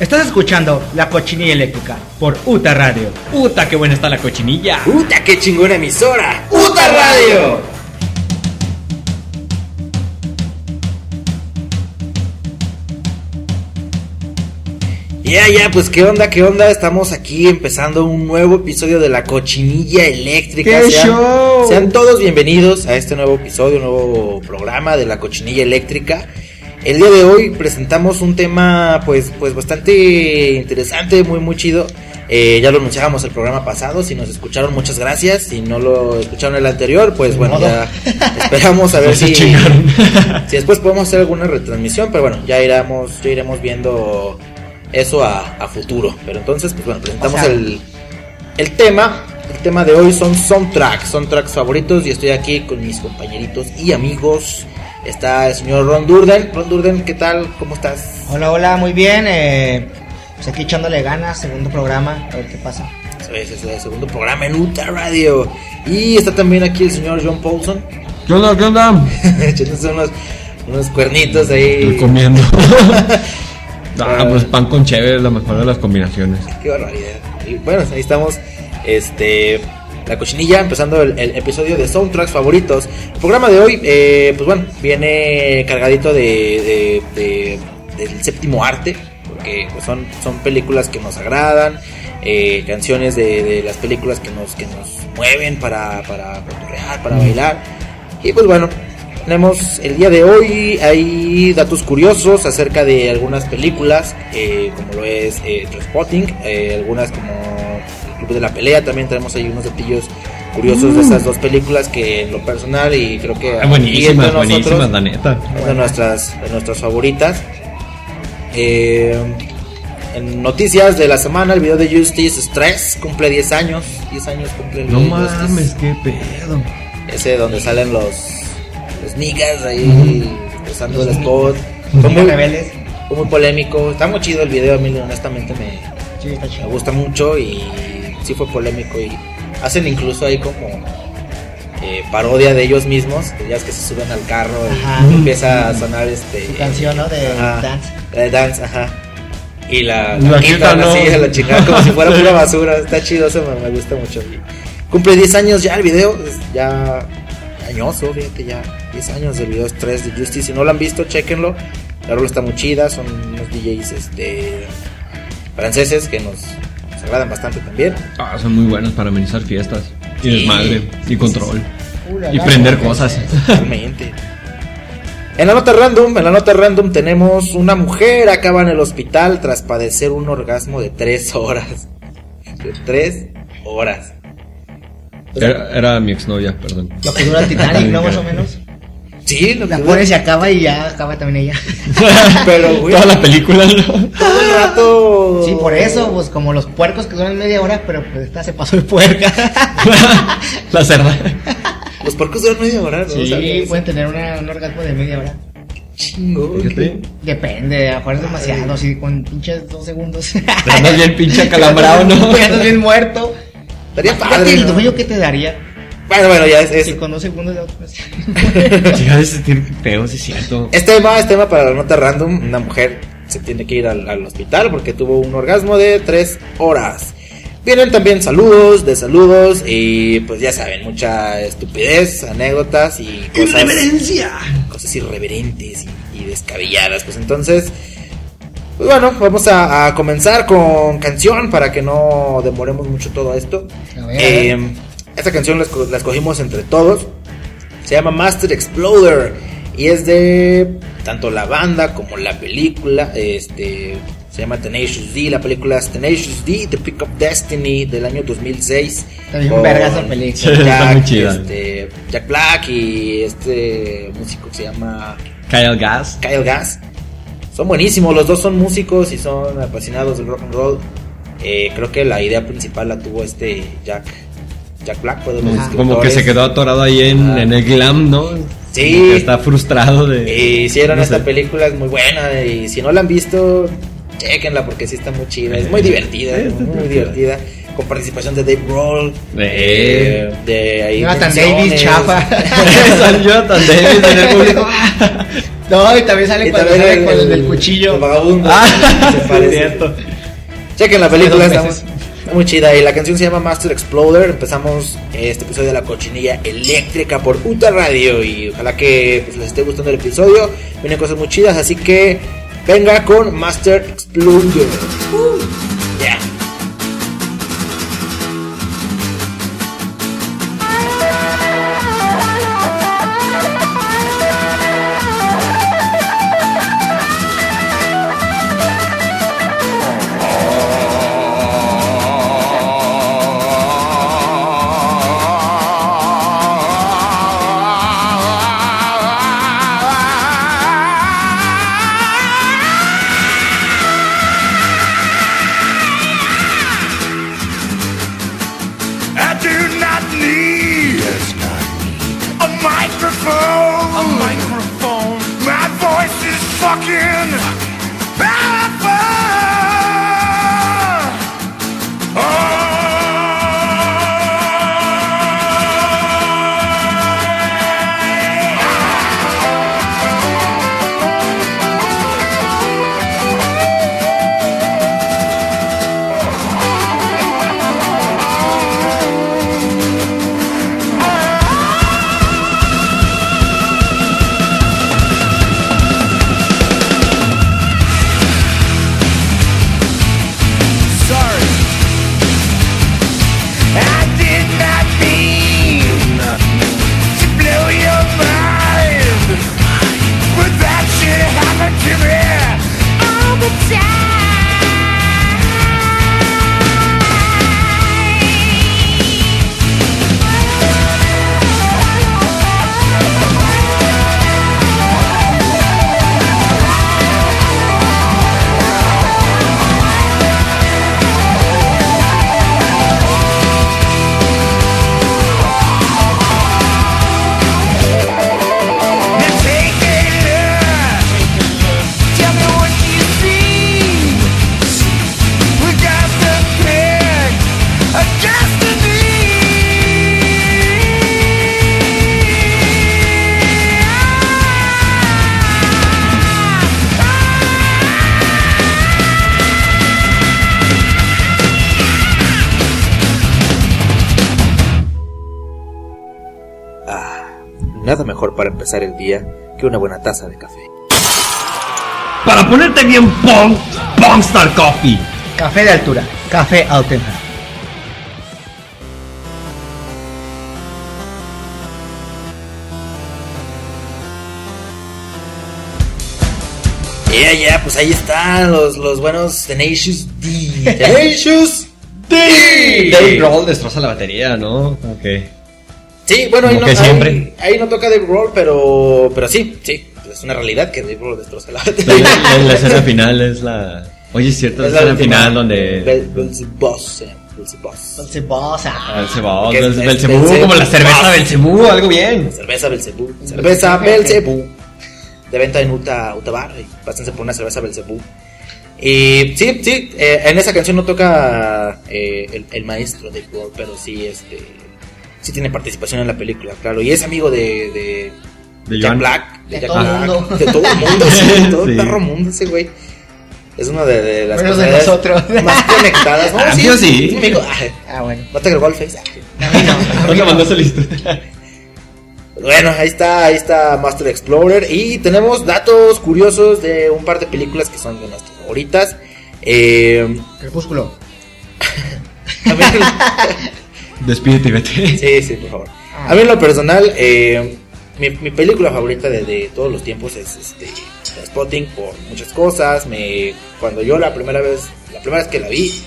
Estás escuchando La Cochinilla Eléctrica por UTA Radio. ¡Puta, qué buena está la cochinilla! ¡Puta, qué chingona emisora! ¡Puta Radio! Ya, ya, pues qué onda, qué onda. Estamos aquí empezando un nuevo episodio de la cochinilla eléctrica. ¡Qué sean, show! sean todos bienvenidos a este nuevo episodio, un nuevo programa de la cochinilla eléctrica. El día de hoy presentamos un tema, pues, pues bastante interesante, muy, muy chido. Eh, ya lo anunciábamos el programa pasado. Si nos escucharon, muchas gracias. Si no lo escucharon el anterior, pues bueno, modo. ya esperamos a ver si, si después podemos hacer alguna retransmisión. Pero bueno, ya iremos, ya iremos viendo eso a, a futuro. Pero entonces, pues bueno, presentamos O sea- el, el tema. El tema de hoy son soundtracks, soundtracks favoritos. Y estoy aquí con mis compañeritos y amigos. Está el señor Ron Durden. Ron Durden, ¿qué tal? ¿Cómo estás? Hola, hola, muy bien. Eh, pues aquí echándole ganas, segundo programa, a ver qué pasa. Ese es el segundo programa en Uta Radio. Y está también aquí el señor John Paulson. ¿Qué onda, qué onda? Echándose unos, unos cuernitos ahí. Estoy comiendo. ah, pues pan con cheve es la mejor de las combinaciones. Qué barbaridad. Y bueno, ahí estamos. Este. La cochinilla, empezando el, el episodio de soundtracks favoritos. El programa de hoy, eh, pues bueno, viene cargadito de, de- de- del séptimo arte. Porque pues, son, son películas que nos agradan. eh, canciones de, de las películas que nos, que nos mueven para, para cotorrear, para bailar. Y pues bueno, tenemos el día de hoy, hay datos curiosos acerca de algunas películas, eh, como lo es eh, Trainspotting, eh, algunas como Club de la Pelea, también tenemos ahí unos datillos curiosos de esas dos películas que en lo personal y creo que Ah, buenísimas, buenísimas, la neta. es de nuestras, de nuestras favoritas. Eh, en noticias de la semana, el video de Justice Stress cumple 10 años. 10 años cumple el No mames, qué pedo. Ese donde salen los, los niggas ahí usando el spot. Fue Muy rebeldes. fue muy polémico. Está muy chido el video, a mí honestamente me, Sí, me gusta mucho y sí fue polémico. Y hacen incluso ahí como eh, parodia de ellos mismos. Ya es que se suben al carro y Ajá. empieza a sonar este. Su canción, ¿no? De Ajá. Dance. De Dance, ajá. Y la, La la quitan, ¿no? así a la chingada como si fuera pura basura. Está chido, eso me, me gusta mucho. Y cumple 10 años ya el video, es ya añoso, fíjate, ya 10 años del video 3 de Justice. Si no lo han visto, chequenlo. La rola está muy chida, son unos DJs este, franceses que nos agradan bastante también. Ah, son muy buenos para amenizar fiestas. Y Sí. desmadre, y control. Y prender la, cosas. Totalmente. En la nota random, en la nota random tenemos una mujer acaba en el hospital tras padecer un orgasmo de 3 horas. De 3 horas. Era, era mi exnovia, perdón. Lo que dura Titanic, ¿no? Más o menos. Sí, lo que La pones y acaba y ya acaba también ella. Pero, güey, Toda la película, ¿no? todo el rato. Sí, por eso, pues como los puercos que duran media hora, pero pues esta se pasó de puerca. la cerda. Los porcos duran media hora, ¿no? Sí, ¿Sabes? pueden tener una, un orgasmo de media hora. Chingo. Fíjate. Depende, a es demasiado, así con pinches dos segundos. Andas bien pinche acalambrado, ¿no? Ya andas bien muerto. Estaría padre. el ¿no? dueño que te daría. Bueno, bueno, ya es. es- Si con dos segundos ya pues. Chica, tiene feo, sí es cierto. Es tema, es tema para la nota random. Una mujer se tiene que ir al, al hospital porque tuvo un orgasmo de 3 horas. Vienen también saludos, de saludos y pues ya saben, mucha estupidez, anécdotas y cosas, cosas irreverentes y, y descabelladas. Pues entonces, pues bueno, vamos a, a comenzar con canción para que no demoremos mucho todo esto. A ver. Eh, esta canción la, esco- la escogimos entre todos. Se llama Master Exploder y es de tanto la banda como la película. Este se llama Tenacious D. La película es Tenacious D, The Pick Up Destiny del año 2006. Está bien con verga esa película. Sí, Jack, muy chida. este, Jack Black y este músico que se llama Kyle Gas. Kyle Gass. Son buenísimos, los dos son músicos y son apasionados del rock and roll. Eh, creo que la idea principal la tuvo este Jack, Jack Black, fue de los Ajá. escritores. Como que se quedó atorado ahí en, Ah. en el glam, ¿no? Sí. Está frustrado de. Y hicieron no esta sé. película, es muy buena. Y si no la han visto, chequenla porque sí está muy chida. Es muy divertida, Sí, muy, divertida. Con participación de Dave Grohl. Eh. de ahí. Jonathan menciones. Davis, chafa. San Jonathan Davis en el público. No, y también sale Y cuando también sale con el del cuchillo. El vagabundo. Ah, se parece. cierto. Chequen la película, está. Muy chida. Y la canción se llama Master Exploder. Empezamos este episodio de la cochinilla eléctrica por Uta Radio. Y ojalá que pues, les esté gustando el episodio. Vienen cosas muy chidas, así que venga con Master Exploder. Ya. Nada mejor para empezar el día que una buena taza de café. Para ponerte bien pong, Pongstar Coffee. Café de altura. Café auténtico. Ya, ya, pues ahí están los, los buenos Tenacious D. Tenacious D. Dave Grohl destroza la batería, ¿no? Ok. Sí, bueno, ahí no, que ahí- siempre. Ahí, no toca Dave Grohl, pero, pero sí, sí. Es una realidad que Dave Grohl destroza la La, la- la escena final es la. Oye, es cierto, la Es la escena final donde. Bel- Belzebuz, eh, Belzebuz. Entonces, vos, ah. Belcebú, Belcebú. como la cerveza Belcebú, algo bien. Cerveza Belcebú. Cerveza Belcebú. De venta en Uta, Uta Bar. y Pásense por una cerveza Belcebú. Y sí, sí, eh, en esa canción no toca eh, el, el maestro de Grohl, pero sí, este, sí tiene participación en la película, claro. Y es amigo de, de, De Jack Joan. Black. De Jack todo el Black, mundo. De todo el mundo, sí, de todo el Sí. perro mundo ese güey. Es una de, de las Menos de nosotros. más conectadas. No, Ah, sí, yo sí. Ay, Ah, bueno. no te agregó al Face. Ay. A mí no. ¿Dónde mandó solista? Bueno, ahí está, ahí está Master Explorer. Y tenemos datos curiosos de un par de películas que son de nuestras favoritas. Eh, Crepúsculo. Despídete y vete. sí, sí, por favor. A mí en lo personal, eh, mi, película favorita de, todos los tiempos es este Spotting por muchas cosas. Me, cuando yo la primera vez, la primera vez que la vi,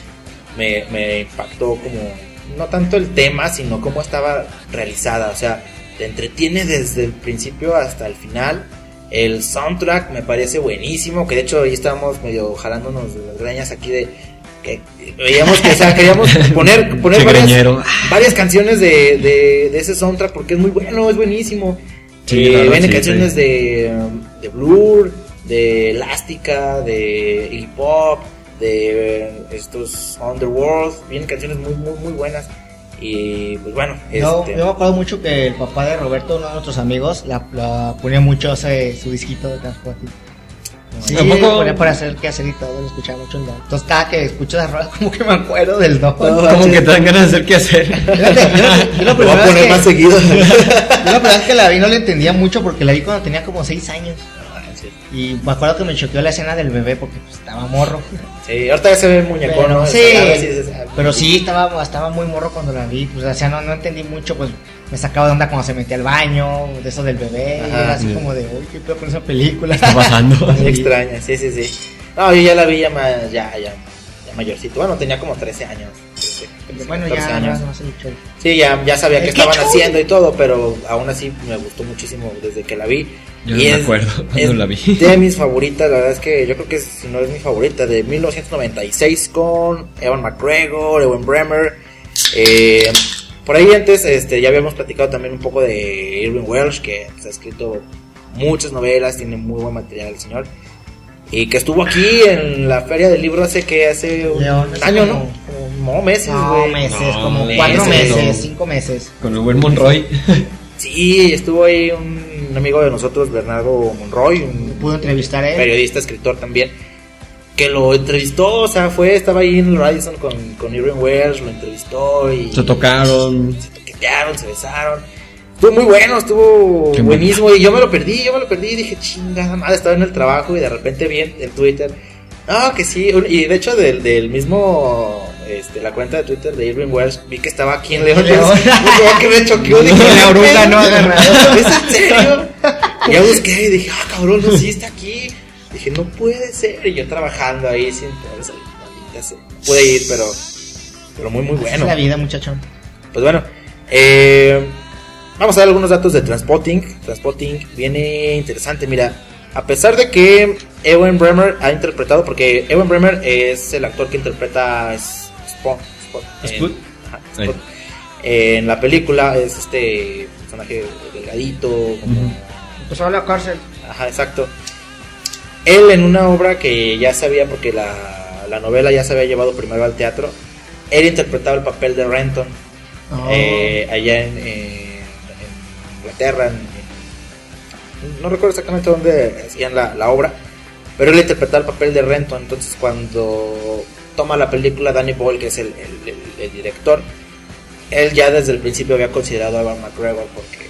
me, impactó como no tanto el tema, sino cómo estaba realizada. O sea, te entretiene desde el principio hasta el final. El soundtrack me parece buenísimo, que de hecho ahí estábamos medio jalándonos de las greñas aquí de que veíamos que o sea, queríamos poner, varias, canciones de, de, de ese soundtrack porque es muy bueno, es buenísimo. Sí, Eh, vienen sí, canciones sí. de, de Blur, de Elástica, de Iggy Pop, de estos Underworld, vienen canciones muy, muy, muy buenas. Y pues bueno, Yo, este, yo me acuerdo mucho que el papá de Roberto, uno de nuestros amigos, la, la ponía mucho ese, su disquito de transporte. Sí, ponía para hacer el quehacer y todo, lo escuchaba mucho en. Entonces cada que escucho las rolas como que me acuerdo del Don. Como que te dan ganas de hacer qué hacer. Yo, la primera a vez poner que- más seguido. yo la que la vi no la entendía mucho porque la vi cuando tenía como 6 años. Y me acuerdo que me choqueó la escena del bebé porque pues, estaba morro. Sí, ahorita ya se ve el muñecón, ¿no? sí, ah, pero sí, estaba, estaba muy morro cuando la vi. Pues, o sea, no, no entendí mucho. Pues me sacaba de onda cuando se metía al baño, de eso del bebé. Ajá, era así sí. como de, uy, qué pedo con esa película. está pasando? Muy extraña, sí, sí, sí. No, yo ya la vi ya, más, ya, ya, ya mayorcito. Bueno, tenía como 13 años. 13, bueno, 14 ya años. sé mucho. Sí, ya, ya sabía qué estaban ketchup. haciendo y todo, pero aún así me gustó muchísimo desde que la vi. Yo Y no me es- acuerdo cuando la vi. De mis favoritas, la verdad es que yo creo que si no es mi favorita, de 1996 con Evan McGregor, Ewan Bremer. Eh, por ahí antes este, ya habíamos platicado también un poco de Irving Welsh, que pues, ha escrito muchas novelas, tiene muy buen material el señor. Y que estuvo aquí en la feria del libro hace que hace un León, año, como- ¿no? Como no, meses, No, güey. meses, No, como meses, cuatro meses, no. cinco meses. Con el buen Monroy. Sí, estuvo ahí un amigo de nosotros, Bernardo Monroy, un Pudo entrevistar a él. periodista, escritor también, que lo entrevistó, o sea, fue, estaba ahí en el Radisson con, con Irving Welsh, lo entrevistó y Se tocaron. se toquetearon, se besaron. Estuvo muy bueno, estuvo Qué buenísimo y yo me lo perdí, yo me lo perdí y dije, chingada madre, estaba en el trabajo y de repente vi en, en Twitter, ah, que sí, y de hecho del, del mismo, este, la cuenta de Twitter de Irving Welsh, vi que estaba aquí en León, León. Que me choqueó, dije, La "¿Qué oruga pedo? no agarrado. ¿Es en serio? Y ya busqué y dije, ah, cabrón, no, sí está aquí. Dije, no puede ser. Y yo trabajando ahí sin poder salir. No pude ir, pero, pero muy, muy bueno. Es la vida, muchachón. Pues bueno, eh, vamos a dar algunos datos de Transpotting. Transpotting viene interesante, mira. A pesar de que Ewan Bremer ha interpretado, porque Ewan Bremer es el actor que interpreta Spot, Spot en- Spot. ajá, Ahí. Spot. En la película es este personaje delgadito, como Pues a la cárcel. Ajá, exacto. Él en una obra que ya sabía, porque la, la novela ya se había llevado primero al teatro, él interpretaba el papel de Renton Oh. eh, allá en, eh, en Inglaterra. en- en- no recuerdo exactamente dónde hacían la, la obra, pero él interpretaba el papel de Renton. Entonces, cuando toma la película Danny Boyle, que es el, el- el- el director, él ya desde el principio había considerado a Evan McGregor porque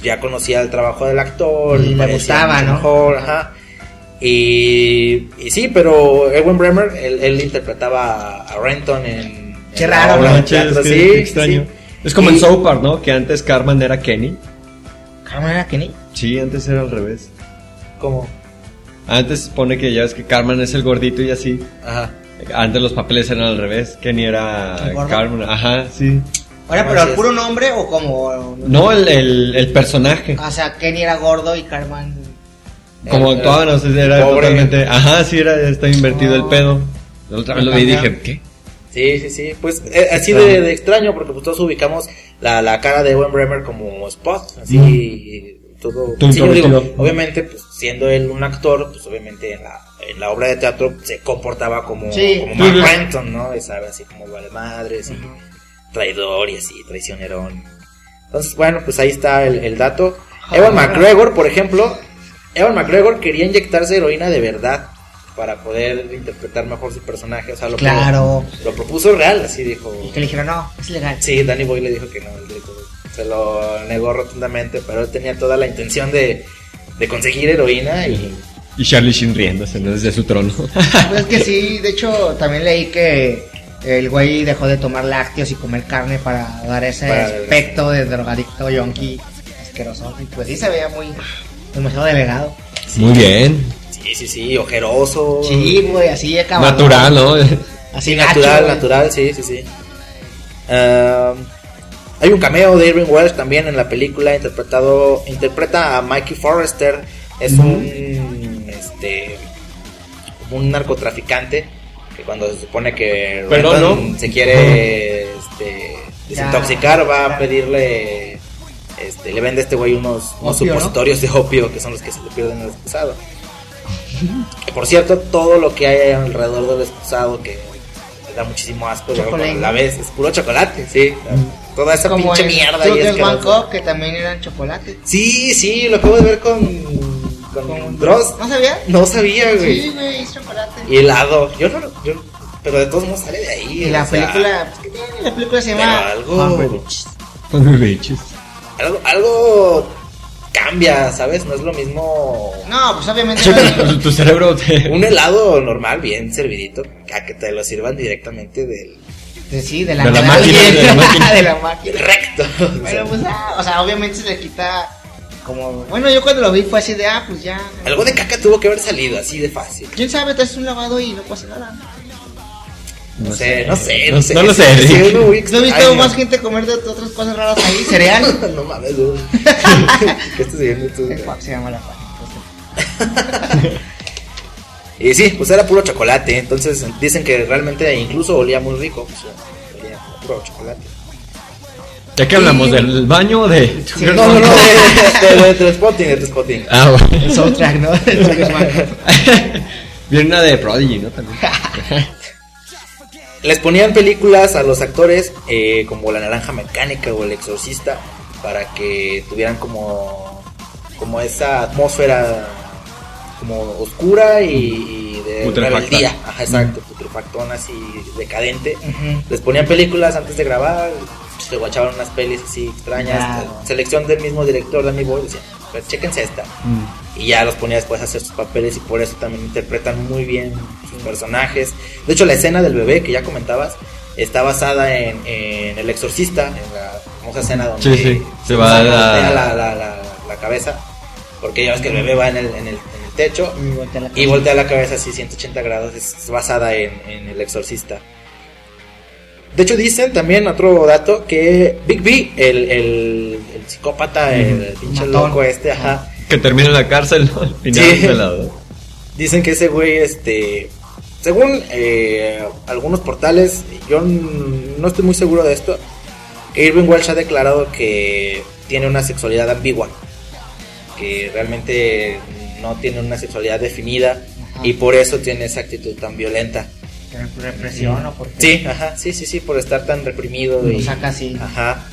ya conocía el trabajo del actor Y le parecía gustaba, ¿no? mejor, ajá. Y, y sí, pero Ewan Bremer, él, él interpretaba a Renton en, Qué en raro, sí, qué extraño. sí. Es como Y- en South Park, ¿no? Que antes Carmen era Kenny. Carmen era Kenny. Sí, antes era al revés. ¿Cómo? Antes se pone que ya es que Carmen es el gordito y así. Ajá. Antes los papeles eran al revés. Kenny era ¿El? Carmen. Ajá, sí. Ahora, pero es. puro nombre o como. No, el, el, el personaje. O sea, Kenny era gordo y Carmen. Como el- actuaban, no sé, era pobre. totalmente. Ajá, sí, era, está invertido el No. pedo. La otra vez lo vi y dije, ¿qué? Sí, sí, sí. Pues eh, así de, de extraño, porque pues todos ubicamos la, la cara de Ewan Bremer como Spot, así todo. Tum, Sí, yo digo, obviamente, pues siendo él un actor, pues obviamente en la, en la obra de teatro se comportaba como, Sí. como Mark. Renton, ¿no? Y sabe, así como vale madres y traidor y así, traicionerón. Entonces, bueno, pues ahí está el, el dato. Ewan. McGregor, por ejemplo, Ewan McGregor quería inyectarse heroína de verdad para poder interpretar mejor su personaje. O sea, lo, Claro. lo propuso real, así dijo. Y que le dijeron, no, es ilegal. Sí, Danny Boy le dijo que no, se lo negó rotundamente, pero él tenía toda la intención de, de conseguir heroína y Y Charlie Sheen riéndose ¿no? desde su trono. Pues es que sí, de hecho, también leí que el güey dejó de tomar lácteos y comer carne para dar ese Para- aspecto de drogadicto yonki asqueroso. Y pues sí se veía muy demasiado delegado. Muy bien. sí, sí, sí, ojeroso. Sí, güey, así acabado. Natural, ¿no? Así Sí, gacho, natural, güey. natural, sí, sí, sí. Um, hay un cameo de Irving Welsh también en la película, interpretado, interpreta a Mikey Forrester, es un, este, un narcotraficante que cuando se supone que Perdón, Renton ¿no? se quiere, este, desintoxicar, va a pedirle, este, le vende a este güey unos, unos Opio, ¿no? supositorios de opio que son los que se le pierden en el excusado. Que por cierto, todo lo que hay alrededor del excusado que da muchísimo asco, la vez es puro chocolate, sí. toda esa Como pinche mierda. Y asquerosa. Cup, que también eran chocolate. Sí, sí, lo acabo de ver con, con, Con- Dross. ¿No sabía? No sabía, güey. Sí, güey, es chocolate. Y helado. Yo no, yo, pero de todos modos sale de ahí. Y la sea, película, pues, ¿qué tiene? La película se llama Pero algo-. Con. Algo, algo cambia, ¿sabes? No es lo mismo No, pues obviamente. Tu, tu cerebro te... un helado normal, bien servidito, a que te lo sirvan directamente del, de, sí, de la, De la de máquina, de la máquina. de la máquina. recto. O sea, Pero pues, ah, o sea, obviamente se le quita como. Bueno, yo cuando lo vi fue así de, ah, pues ya. algo de caca tuvo que haber salido así de fácil. ¿Quién sabe? Te haces un lavado y no pasa nada. No sé, no sé, No, no sé. no lo sé, ¿No he visto más gente comer de otras cosas raras ahí? ¿Cereal? no mames, güey. ¿Qué estás viendo tú? Se llama la. Y sí, pues era puro chocolate. Entonces dicen que realmente incluso olía muy rico. Pues, olía puro chocolate. Ya que hablamos del baño de... Sí, No, no, no, de, de, de, de Spotting, de Spotting. Ah, El bueno. soundtrack, ¿no? El. Viene una de Prodigy, ¿no? También. Les ponían películas a los actores eh, como La Naranja Mecánica o El Exorcista para que tuvieran como, como esa atmósfera como oscura y, y de rebeldía. Ajá, exacto, putrefactona así decadente. Les ponían películas antes de grabar, se guachaban unas pelis así extrañas. Selección del mismo director, Danny Boyle, decía, pues chéquense esta. Mm. Y ya los ponía después a hacer sus papeles y por eso también interpretan muy bien sus personajes. De hecho, la escena del bebé que ya comentabas está basada en, en El Exorcista, en la famosa escena donde Sí, sí, se va voltea la- la, la, la- la cabeza. Porque ya ves que el bebé va en el, en el, en el techo Y voltea la y cabeza. voltea la cabeza así 180 grados. Es basada en, en El Exorcista. De hecho, dicen también otro dato que Big B, el, el, psicópata, el pinche Matón. loco este, ajá, Que termina en la cárcel, ¿no? Al final Sí. de la... Dicen que ese güey, este, según eh, algunos portales, yo no estoy muy seguro de esto, que Irving Welsh ha declarado que tiene una sexualidad ambigua, que realmente no tiene una sexualidad definida Ajá. y por eso tiene esa actitud tan violenta. Represión o porque. Sí, ajá, sí, sí, sí, por estar tan reprimido Lo y, saca así. ajá,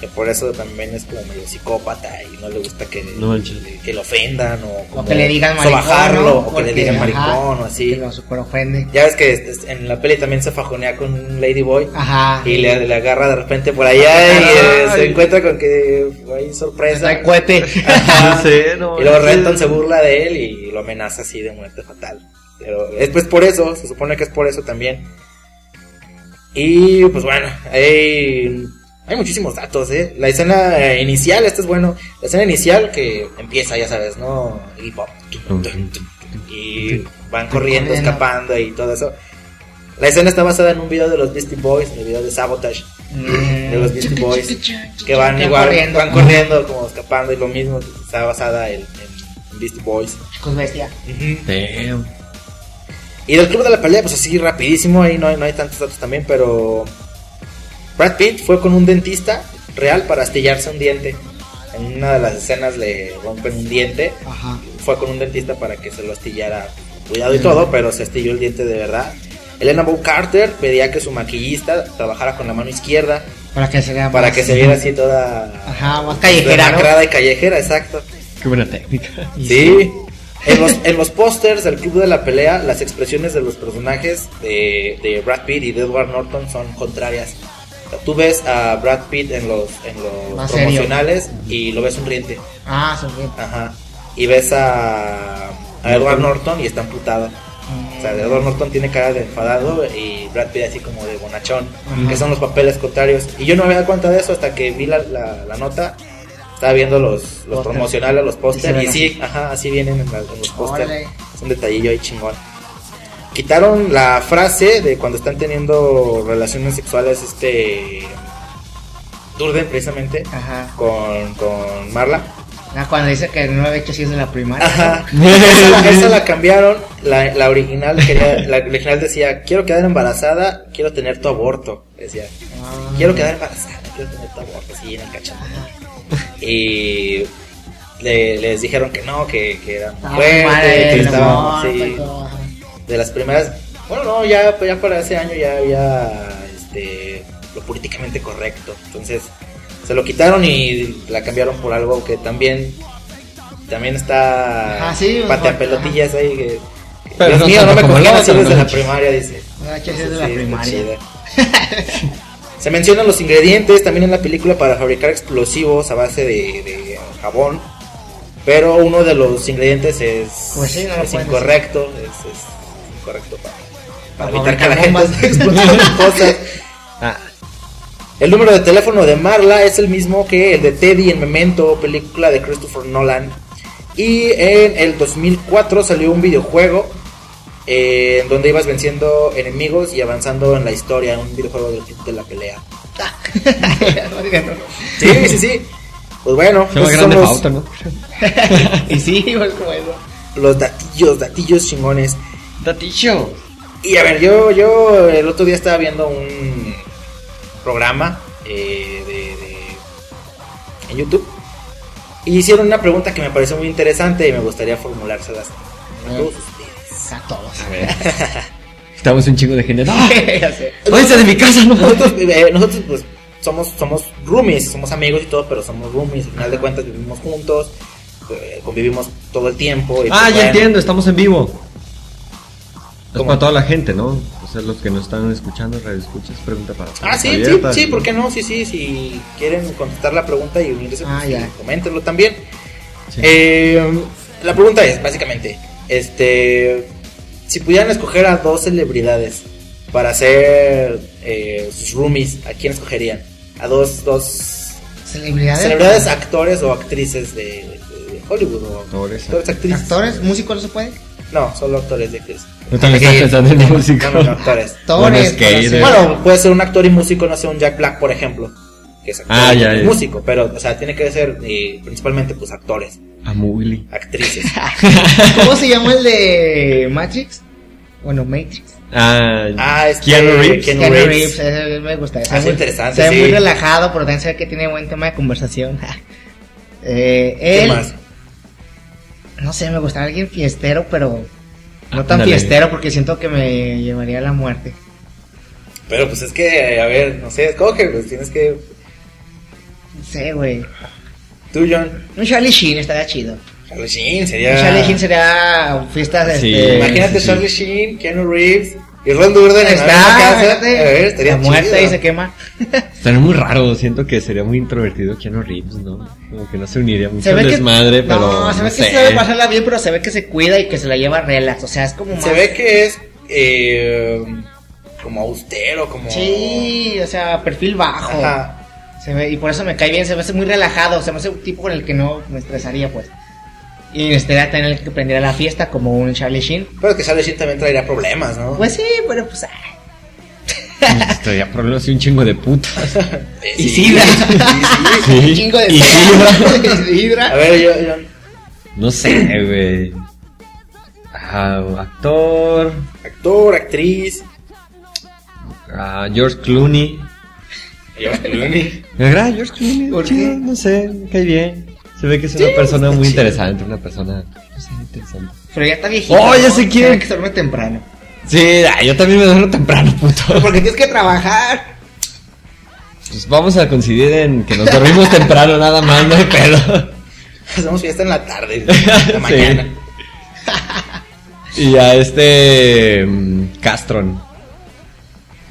Que por eso también es como medio psicópata y no le gusta que, No manches. que lo ofendan o, como O que le digan maricón. sobajarlo, ¿no? o que le digan ajá, maricón o así. Que lo super ofende. Ya ves que este, en la peli también se fajonea con un Ladyboy Ajá. y le, le agarra de repente por allá y eh, se encuentra con que hay sorpresa. Trae cohete. Ajá. Sí, no, y luego sí. Renton se burla de él y lo amenaza así de muerte fatal. Pero es pues por eso, se supone que es por eso también. Y pues bueno, hay, hay muchísimos datos, ¿eh? La escena eh, inicial, este es bueno. La escena inicial que empieza, ya sabes, ¿no? Hip hop. Y van corriendo, escapando y todo eso. La escena está basada en un video de los Beastie Boys, en el video de Sabotage, Mm. de los Beastie Boys, que van igual, corriendo. van corriendo como escapando y lo mismo, está basada en, en Beastie Boys. Chicos bestia. Damn. Y del club de la pelea, pues así rapidísimo, ahí no hay, no hay tantos datos también, pero Brad Pitt fue con un dentista real para astillarse un diente. En una de las escenas le rompen un diente, Ajá. fue con un dentista para que se lo astillara, cuidado y todo, pero se astilló el diente de verdad. Elena Bow Carter pedía que su maquillista trabajara con la mano izquierda Para que se vea para más- que se viera así toda Ajá, más callejera, ¿no? y callejera, exacto. Qué buena técnica. Sí. En los, en los pósters del club de la pelea, las expresiones de los personajes de, de Brad Pitt y de Edward Norton son contrarias. Tú ves a Brad Pitt en los, en los Más serio. promocionales y lo ves sonriente. Ah, sonríe. Ajá. Y ves a, a Edward Norton y está amputado. O sea, Edward Norton tiene cara de enfadado y Brad Pitt así como de bonachón. Ajá. Que son los papeles contrarios. Y yo no me había dado cuenta de eso hasta que vi la, la, la nota. Estaba viendo los, los promocionales, los ven Y sí, ajá, así vienen en, la- en los pósters. Órale. Es un detallillo ahí chingón. Quitaron la frase de cuando están teniendo relaciones sexuales, este. Durden, precisamente, Ajá. con, con Marla. Ah, cuando dice que no había hecho así desde la primaria. Ajá. esa, la, esa la cambiaron. La, la original quería, la original decía, quiero quedar embarazada, quiero tener tu aborto. Decía, Ah. quiero quedar embarazada, quiero tener tu aborto, así en el cachorro. Y le- les dijeron que no, que, que era mal que el estaba de las primeras. Bueno, no, ya, ya para ese año ya había este, lo políticamente correcto. Entonces, se lo quitaron y la cambiaron por algo que también también está Ajá, sí, patea pelotillas ahí que Pero Dios no mío, no me el así desde la primaria, dice. Ah, que sí, Eso de la sí, está primaria. chida. Se mencionan los ingredientes también en la película para fabricar explosivos a base de, de jabón. Pero uno de los ingredientes es, Pues sí, no lo es incorrecto. Es, es incorrecto para, evitar que la gente cosas. Ah, El número de teléfono de Marla es el mismo que el de Teddy en Memento, película de Christopher Nolan. Y en el 2004 salió un videojuego eh, en donde ibas venciendo enemigos y avanzando en la historia, un videojuego del club de la pelea. Sí, sí, sí. Pues bueno, son los, pauta, ¿no? y sí, igual como eso. los datillos, datillos chingones. Datillo. Y a ver, yo, yo el otro día estaba viendo un programa eh, de, de- en YouTube y hicieron una pregunta que me pareció muy interesante y me gustaría formulárselas a todos ustedes. A todos. A ver. Estamos un chingo de gente. Sé. ¡Váyanse de mi casa, no! Nosotros, eh, nosotros pues somos, somos roomies, somos amigos y todo, pero somos roomies, al final de cuentas vivimos juntos, eh, convivimos todo el tiempo. y, Ah, pues, ya bueno, entiendo, estamos en vivo. Es para toda la gente, ¿no? O sea, los que nos están escuchando, radio escuchas, pregunta para todos. Ah, sí, sí, Abierta, sí, ¿por qué no? Sí, sí, si quieren contestar la pregunta y unirse, Ah, pues, ya. sí, coméntenlo también. Sí. Eh, la pregunta es, básicamente, este, si pudieran escoger a dos celebridades para ser eh, sus roomies, ¿a quién escogerían? A dos, dos Celebridades. celebridades, actores o actrices de Hollywood o Actores, actores, actrices. Actores, músicos, ¿no se puede? No, solo actores de actrices. Yo también estaba pensando en músico. No, no, no, actores. Actores. Bueno, Bueno, puede ser un actor y músico, no sé, un Jack Black, por ejemplo. Que es actor Ah, y ya, ya. músico, pero, o sea, tiene que ser eh, principalmente, pues, actores, A Mowgli. actrices. ¿Cómo se llama el de Matrix? Bueno, Matrix. Ah, Ah, este, Keanu Reeves. Keanu Keanu Reeves. Reeves, ese me gusta. Ah, es muy- interesante, Se ve sí. muy relajado, pero también se ve que tiene buen tema de conversación. eh, ¿Qué más? No sé, me gustaría alguien fiestero, pero no Ah, tan ándale. fiestero porque siento que me llevaría a la muerte. Pero, pues, es que, a ver, no sé, escoge, pues, tienes que... No sé, güey. Tú, John. Un Charlie Sheen estaría chido. Charlie Sheen Un sería... Charlie Sheen sería fiestas Sí. este, Imagínate Sí. Charlie Sheen, Keanu Reeves y Ron Durden en la misma Está, casa. A ver, estaría chido. y se quema. Estaría muy raro, siento que sería muy introvertido Keanu Reeves, ¿no? Como que no se uniría mucho Se al ve que, desmadre, pero no, se ve que sé. se debe pasarla bien, pero se ve que se cuida y que se la lleva relax. O sea, es como más. Se ve que es eh, como austero, como... Sí, o sea, perfil bajo. Ajá. Se ve, y por eso me cae bien, se me hace muy relajado, se me hace un tipo con el que no me estresaría, pues. Y necesitaría tener que prender a la fiesta como un Charlie Sheen. Pero que Charlie Sheen también traería problemas, ¿no? Pues sí, pero pues. ah. Pues, Traía problemas y un chingo de putas. Y sidra. sí, sí. Un chingo de Y sidra. A ver, yo, yo- No sé, güey. Ah, actor. actor, actriz. ah, George Clooney. George Clooney. Me agrada George Clooney. ¿Por chido, qué? No sé, me cae bien. Se ve que es una persona muy interesante, una persona. No sé, interesante. Pero ya está viejito. Oh, ya ¿no? sé quién. Tiene que dormir temprano. Sí, ah, yo también me duermo temprano, puto. Porque tienes que trabajar. Pues vamos a coincidir en que nos dormimos temprano, nada más, no hay pedo. Hacemos fiesta en la tarde, en la mañana. Y a este. mm, Castron.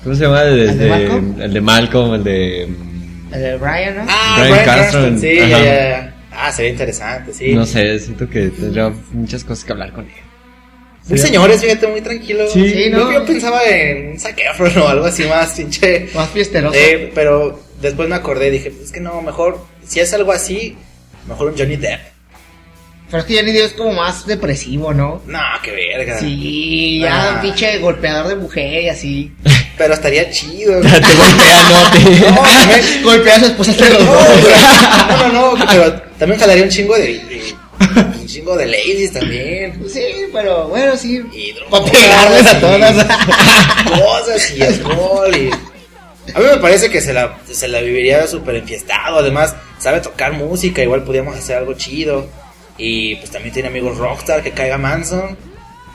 ¿Cómo se llama? El, ¿El de Malcolm? el de Malcolm, el de. mm, El de Brian, ¿no? Ah, Bryan Cranston. Cranston, sí, ya. Ah, sería interesante, sí. No sé, siento que tendría muchas cosas que hablar con él. Muy señores, fíjate, muy tranquilo. Sí. ¿no? Yo pensaba en un Zac Efron o algo así más, pinche. Más fiesteroso. Eh, pero después me acordé, dije, pues es que no, mejor, si es algo así, mejor un Johnny Depp. Pero es que Johnny Depp es como más depresivo, ¿no? No, qué verga. Sí, ya Ah. un pinche golpeador de mujer y así. Pero estaría chido. Te golpea, no, te. No, también- Golpea a su esposa los no, dos. no, no, no, pero también jalaría un chingo de, de- un chingo de ladies también. Sí, pero bueno, sí. Y Para pegarles a todas. Cosas y alcohol y... A mí me parece que se la, se la viviría súper enfiestado. Además, sabe tocar música. Igual podríamos hacer algo chido. Y pues también tiene amigos rockstar que caiga Manson.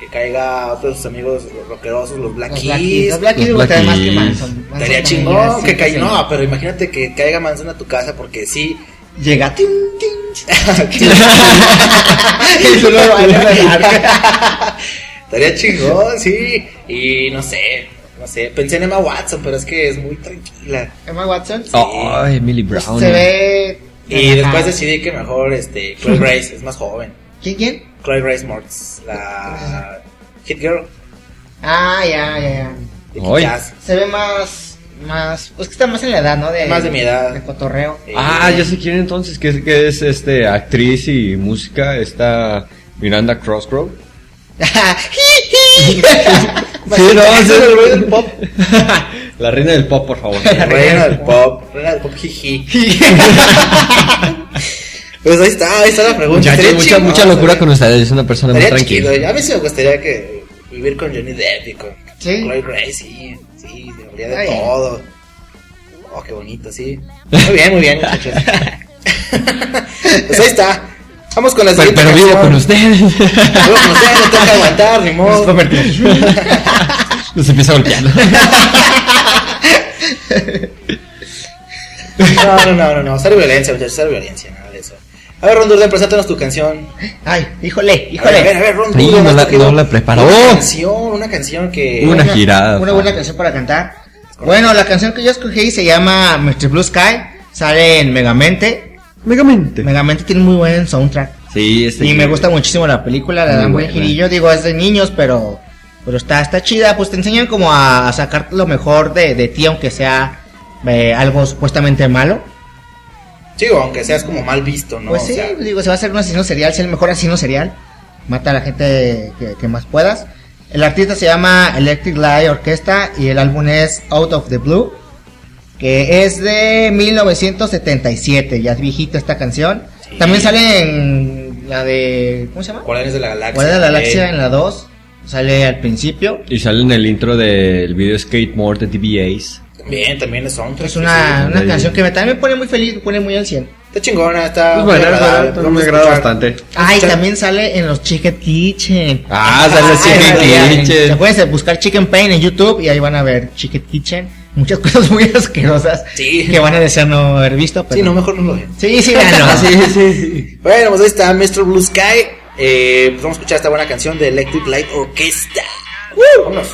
Que caiga otro de sus amigos rockerosos, los Black Los Keys. Black Keys. Los Black Keys Los más que. Manson. Manson Estaría también chingón que sí, caiga. sí. No, pero imagínate que caiga Manson a tu casa porque sí. Llega. tin, tin. Y. Estaría chingón, sí. Y no sé, no sé. Pensé en Emma Watson, pero es que es muy tranquila. Emma Watson. Ay, Emily pues, Brown. se ve. Y relajada. después decidí que mejor este Chloe Grace es más joven. ¿Quién, quién? Chloe Grace Moretz, la Hit Girl Ah, ya, ya, ya. Se ve más. Más. Pues que está más en la edad, ¿no? De, Más de mi edad. De cotorreo. Eh, Ah, ya sé quién entonces, que, es- que es este actriz y música, esta Miranda Crossgrove. sí, no, es el rey del pop. La reina del pop, por favor. Reina del pop, reina del pop, jiji. Pues ahí está, ahí está la pregunta. Estaría mucha, mucha locura con ustedes, es una persona muy tranquila. chido. A mí sí me gustaría que vivir con Johnny Depp y con Sí. Chloe Grace, sí, sí, habría de todo. Oh, qué bonito, sí. Muy bien, muy bien, muchachos. pues ahí está. Vamos con la Pero, siguiente pero vivo con ustedes. Vivo con ustedes, no tengo que aguantar, ni modo. Nos empieza golpeando. No, no, no, no, no. Cero violencia, muchachos, cero violencia, nada de eso. A ver, Ron Durden, preséntanos tu canción. Ay, híjole, híjole. a ver, a ver, Ron Sí, no la- no la preparó. Una canción, una canción que. Una girada. Una buena canción para cantar. Bueno, la canción que yo escogí se llama Mr. Blue Sky. Sale en Megamente. Megamente. Megamente tiene muy buen soundtrack. Sí, este. Y me gusta muchísimo la película, Muy dan buen girillo. Digo, es de niños, pero pero está, está chida. Pues te enseñan como a, a sacar lo mejor de, de ti, aunque sea eh, algo supuestamente malo. Sí, o aunque seas como mal visto, ¿no? Pues O sí, sea, digo, se va a hacer un asesino serial, ser el mejor asesino serial. Mata a la gente que, que más puedas. El artista se llama Electric Light Orchestra y el álbum es Out of the Blue, que es de 1977, ya es viejita esta canción. Sí. También sale en la de... ¿Cómo se llama? Guardianes de la Galaxia. Guardia de la Galaxia en la 2, sale al principio. Y sale en el intro del video Skate More de DBAs. También, también es soundtrack. Es una, sí, una canción que me, también me pone muy feliz, me pone muy al 100. Está chingona, está. Pues muy bueno, agradable, bueno, vamos me agrada bastante. Ay, Escuchar- también sale en los Chicken Kitchen. Ah, sale en Chicken Kitchen. Pueden buscar Chicken Pain en YouTube y ahí van a ver Chicken Kitchen. Muchas cosas muy asquerosas Sí. que van a desear no haber visto. Pero... Sí, no, mejor no lo vean. Sí, sí, véanlo. Sí, sí, sí. Bueno, pues ahí está Mr. Blue Sky. Eh, pues vamos a escuchar esta buena canción de Electric Light Orchestra. ¡Woo! Vámonos.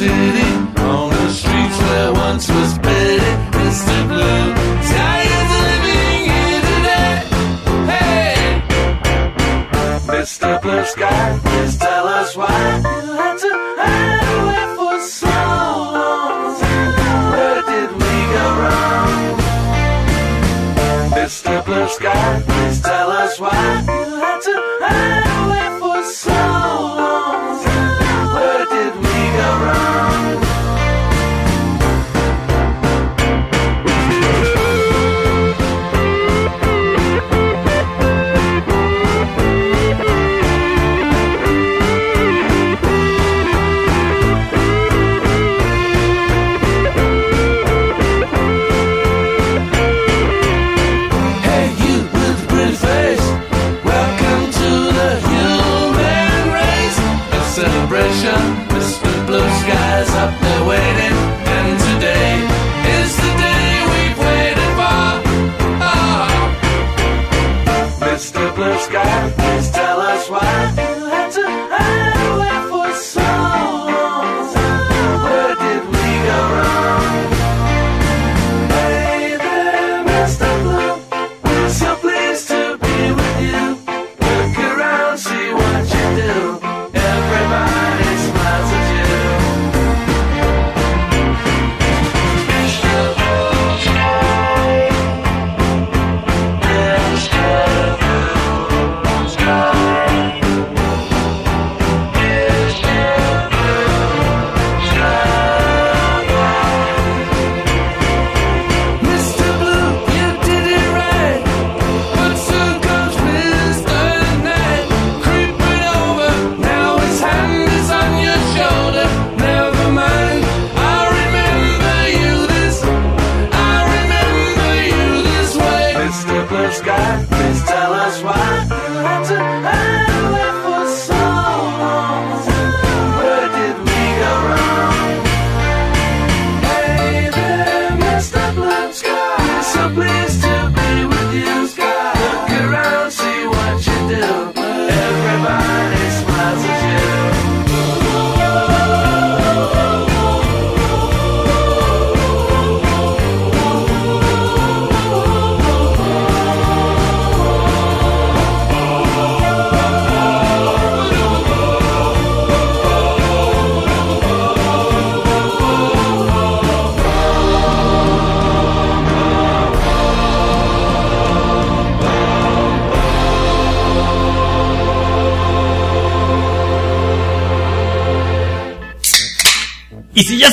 In the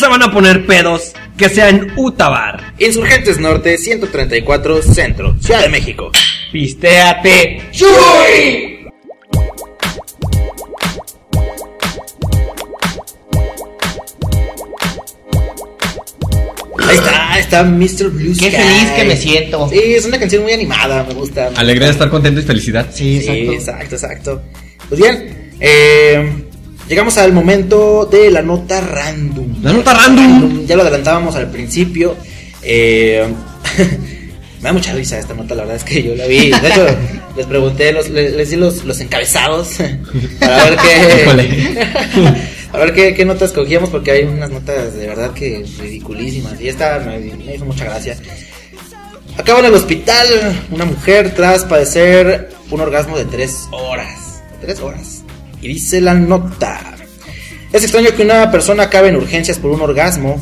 se van a poner pedos, que sea en Utabar. Insurgentes Norte 134 Centro, Ciudad de México. Pistéate. Ahí está, ahí está Mr. Blue Qué Sky. feliz que me siento. Sí, es una canción muy animada, me gusta. Alegría de estar contento y felicidad. Sí, Sí, exacto. exacto, exacto. Pues bien, eh, llegamos al momento de la nota random. La nota random. Ya lo adelantábamos al principio. eh, me da mucha risa esta nota, la verdad es que yo la vi. De hecho, les pregunté, los, les, les di los, los encabezados para ver qué, a ver qué, qué notas cogíamos, porque hay unas notas de verdad que ridiculísimas. Y esta me, me hizo mucha gracia. Acaba en el hospital una mujer tras padecer un orgasmo de tres horas. Tres horas. Y dice la nota. Es extraño que una persona acabe en urgencias por un orgasmo,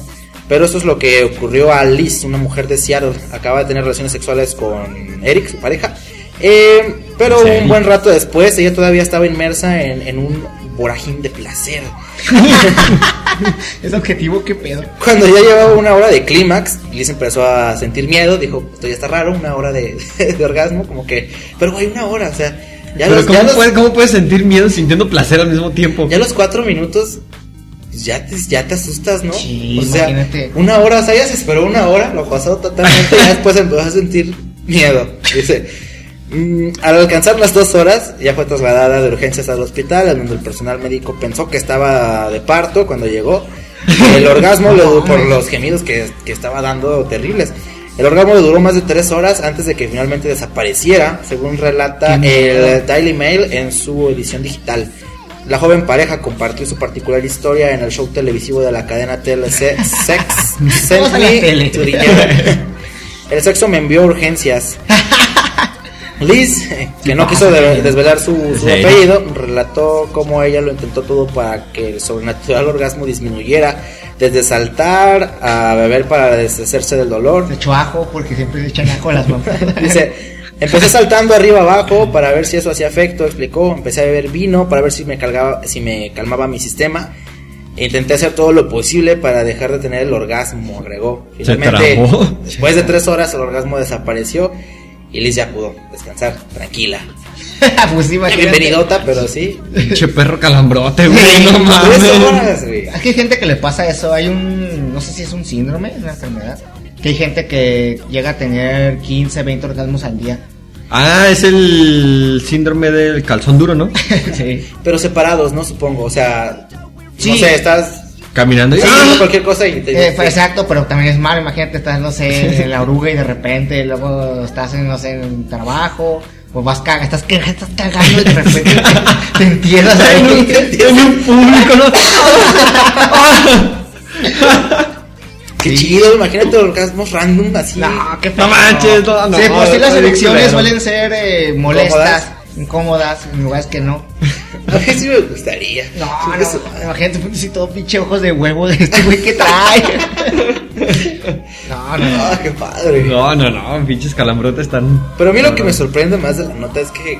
pero eso es lo que ocurrió a Liz, una mujer de Seattle. Acaba de tener relaciones sexuales con Eric, su pareja. Eh, pero un buen rato después, ella todavía estaba inmersa en, en un vorágine de placer. Es objetivo, qué pedo. Cuando ya llevaba una hora de clímax, Liz empezó a sentir miedo, dijo, esto ya está raro, una hora de, de orgasmo, como que, pero hay una hora, o sea, ya Pero los, ¿cómo, ya, los, puedes, ¿cómo puedes sentir miedo sintiendo placer al mismo tiempo? ya los cuatro minutos, pues ya te, ya te asustas, ¿no? Sí, o sea, imagínate. una hora, o sea, ella se esperó una hora, lo pasó totalmente, y ya después empezó a sentir miedo, dice. "Mm, al alcanzar las dos horas, ya fue trasladada de urgencias al hospital, en donde el personal médico pensó que estaba de parto cuando llegó. El orgasmo le duró por los gemidos que, que estaba dando terribles. El orgasmo le duró más de tres horas antes de que finalmente desapareciera, según relata el Daily Mail en su edición digital. La joven pareja compartió su particular historia en el show televisivo de la cadena TLC Sex Send Me to the. El sexo me envió urgencias. Liz, que no quiso de- desvelar su, su apellido, relató cómo ella lo intentó todo para que el sobrenatural orgasmo disminuyera, desde saltar a beber para deshacerse del dolor. Se echó ajo porque siempre le echan ajo a las mamás. Dice, empecé saltando arriba abajo para ver si eso hacía efecto, explicó, empecé a beber vino para ver si me calgaba, si me calmaba mi sistema. E intenté hacer todo lo posible para dejar de tener el orgasmo, agregó. Finalmente, después de tres horas el orgasmo desapareció y Liz ya pudo descansar, tranquila. pues sí. Bienvenidota, pero sí. Pinche perro calambrote, güey, no mames. horas, güey. Es que hay gente que le pasa eso. Hay un. No sé si es un síndrome, una enfermedad. Que hay gente que llega a tener 15, 20 orgasmos al día. Ah, es el síndrome del calzón duro, ¿no? sí. Pero separados, ¿no? Supongo, o sea, Sí. no sé, estás Caminando y... haciendo ¡Ah! cualquier cosa y te... Eh, exacto, pero también es malo. Imagínate, estás, no sé, en la oruga y de repente luego estás en, no sé, en trabajo. O vas caga, estás, estás cagando y de repente te, te entierras En un, en un público, ¿no? Qué Sí. chido, imagínate orgasmos random así. No, qué No manches, no, no, Sí, por si las elecciones suelen ser eh, molestas, incómodas, en lugares que no. A mí sí me gustaría. No, no, imagínate, pues, si todo pinche ojos de huevo de este güey que trae. no, no, no. Ah, qué padre. No, no, no, pinches calambrotes están... Pero a mí lo que me sorprende más de la nota es que,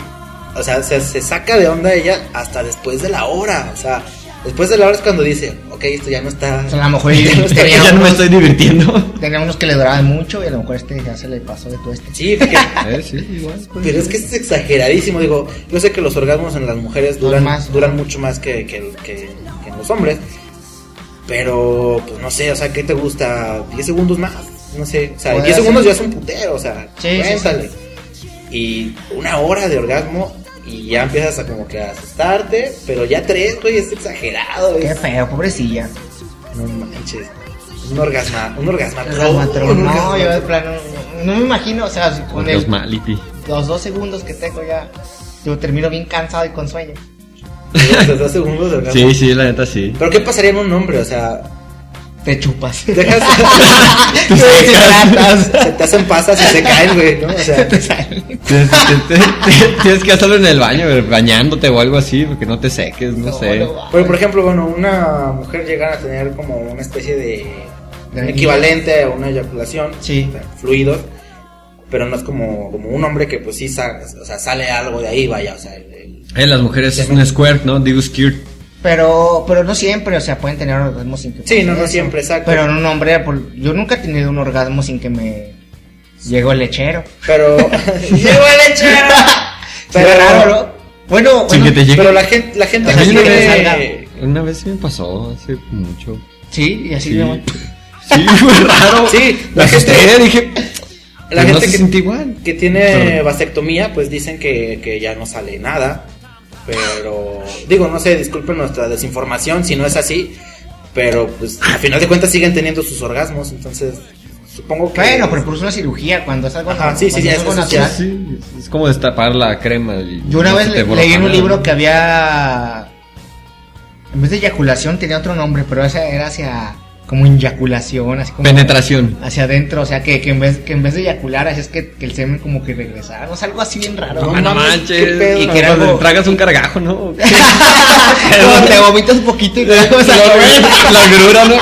o sea, se, se saca de onda ella hasta después de la hora. O sea, después de la hora es cuando dice, ok, esto ya no está. O sea, a lo mejor ya no está me unos- estoy divirtiendo. Tenía unos que le duraban mucho y a lo mejor este ya se le pasó de todo este. Sí, porque- Eh, sí, igual. pues. pero es que es exageradísimo. Digo, yo sé que los orgasmos en las mujeres duran, más. duran mucho más que, que, que- que en los hombres. Pero, pues no sé, o sea, ¿qué te gusta? ¿10 segundos más? No sé, o sea, Podría 10 segundos ser. ya es un putero, o sea, Sí, sí, cuéntale. Y una hora de orgasmo y ya empiezas a como que a asustarte, pero ya tres, güey, es exagerado. Qué Es, feo, pobrecilla. no manches. Un orgasma, un orgasma Orgasmatron. un No, orgasma- yo de plano no, no me imagino, o sea, si con el, los dos segundos que tengo ya, yo termino bien cansado y con sueño. Los dos segundos de orgasmo. Sí, sí, la neta sí. Pero ¿qué pasaría en un hombre? O sea, Te chupas. dejas... Te se te hacen pasas y se caen, güey, ¿no? O sea, Te sale. Tienes, te- te- tienes que hacerlo en el baño, bañándote o algo así, porque no te seques, no, No, sé. no. Pero por ejemplo, bueno, una mujer llega a tener como una especie de equivalente a una eyaculación, Sí. o sea, fluidos, pero no es como, como un hombre que pues sí sa- o sea, sale algo de ahí, vaya, o sea, el- el- Eh, las mujeres es un squirt, ¿no? Digo skirt. Pero, pero no siempre, o sea, pueden tener orgasmos sin que Sí, no, no eso. siempre, exacto. Pero en un hombre, por- yo nunca he tenido un orgasmo sin que me llegó el lechero. Pero. ¡Llegó el lechero! Pero raro, ¿no? Bueno, Sin bueno, que te llegue. Pero la gente, la gente no tiene. Una vez sí me pasó, hace mucho. sí, y así Sí, voy. sí fue raro. Sí, la la gente- asusté, dije. La "Pues no gente se que, siente igual. que tiene Perdón. vasectomía, pues dicen que, que ya no sale nada. Pero, digo, no sé, disculpen nuestra desinformación si no es así. Pero, pues, al final de cuentas siguen teniendo sus orgasmos. Entonces, supongo que. Bueno, pero por una cirugía, cuando es algo, Ajá, sí, sí, sí, es eso algo sí, natural. Sí, es- es como destapar la crema. y Yo una no vez le- leí en un libro que había. En vez de eyaculación tenía otro nombre, pero esa era hacia. Como eyaculación, así como. Penetración. Hacia adentro, o sea, que, que, en, vez, que en vez de eyacular, así es que, que el semen como que regresara. No sé, algo así bien raro. No, No no mames, manches. qué pedo. Y que era algo- tragas un cargajo, ¿no? Como te vomitas un poquito y luego comer. la grura, ¿no?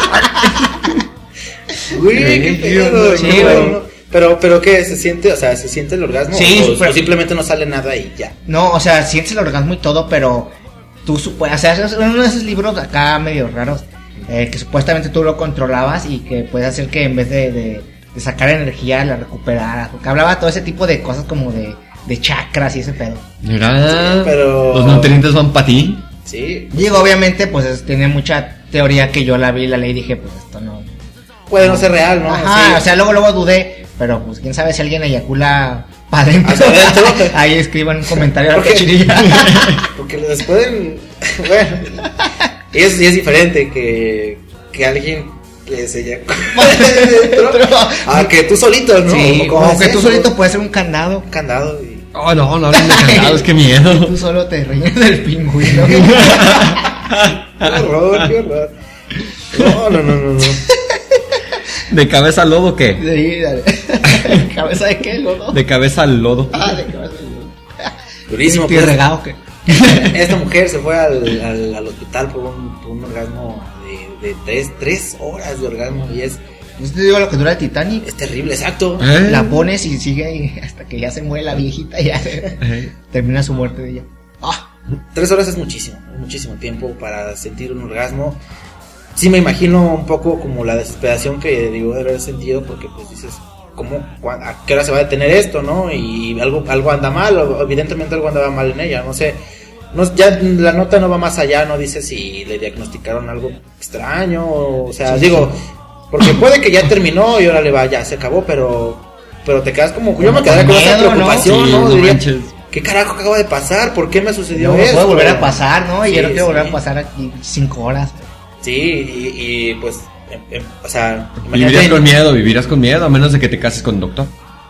Uy, qué pedo. Sí, bueno. Pero, pero ¿qué? ¿Se siente? O sea, ¿se siente el orgasmo? Sí, o, pero- o simplemente no sale nada y ya. No, o sea, sientes el orgasmo y todo, pero tú supo- o sea, uno de esos libros acá medio raros eh, que supuestamente tú lo controlabas y que puede hacer que en vez de, de- de sacar energía la recuperaras. Porque hablaba todo ese tipo de cosas como de, de chakras y ese pedo. Mira, Sí, pero- los nutrientes van para ti. Sí. Digo, obviamente, pues es- tiene mucha teoría que yo la vi, la leí y dije, pues esto no. Puede no ser real, ¿no? Ajá, Sí. o sea, luego, luego dudé, pero pues quién sabe si alguien eyacula para adentro. Adentro. Ahí escriban un comentario a la Porque- cochinilla. Porque les pueden. Bueno. Y es, y es diferente que, que alguien a que tú solito, ¿no? Sí, ¿Cómo como que tú eso? solito puedes ser un candado. Un candado y. Oh, no, no hablen de candados, qué miedo. Tú solo te rellenas del pingüino. Qué horror, qué horror. No, no, no, no, no. ¿De cabeza al lodo qué? Sí, dale. ¿Cabeza de qué, lodo? De cabeza al lodo. Ah, de cabeza de lodo. Durísimo. ¿Pie pues, regado qué? esta mujer se fue al, al, al hospital por un, por un orgasmo de, de tres, tres horas de orgasmo y es, Yo te digo lo que dura el Titanic. es terrible, exacto. ¿Eh? La pones y sigue ahí hasta que ya se muere la viejita y ya Eh. termina su muerte de ella. Ah, Tres horas es muchísimo, es muchísimo tiempo para sentir un orgasmo. Sí me imagino un poco como la desesperación que digo de haber sentido porque pues dices, ¿cómo, ¿a qué hora se va a detener esto, no? Y algo, algo anda mal, o evidentemente algo andaba mal en ella, no sé. No, ya la nota no va más allá, no dice si le diagnosticaron algo extraño, o, o sea, digo, porque puede que ya terminó y ahora le va, ya se acabó, pero pero te quedas como, yo me quedaría con esa miedo, ¿no? preocupación, Sí, ¿no? Diría. ¿qué carajo acaba de pasar? ¿Por qué me sucedió no esto? puede volver a pasar, ¿no? Y yo no quiero volver a pasar aquí cinco horas. Sí, y, y, pues, em- em, o sea, Vivirías imagínate con miedo, vivirás con miedo, a menos de que te cases con un doctor.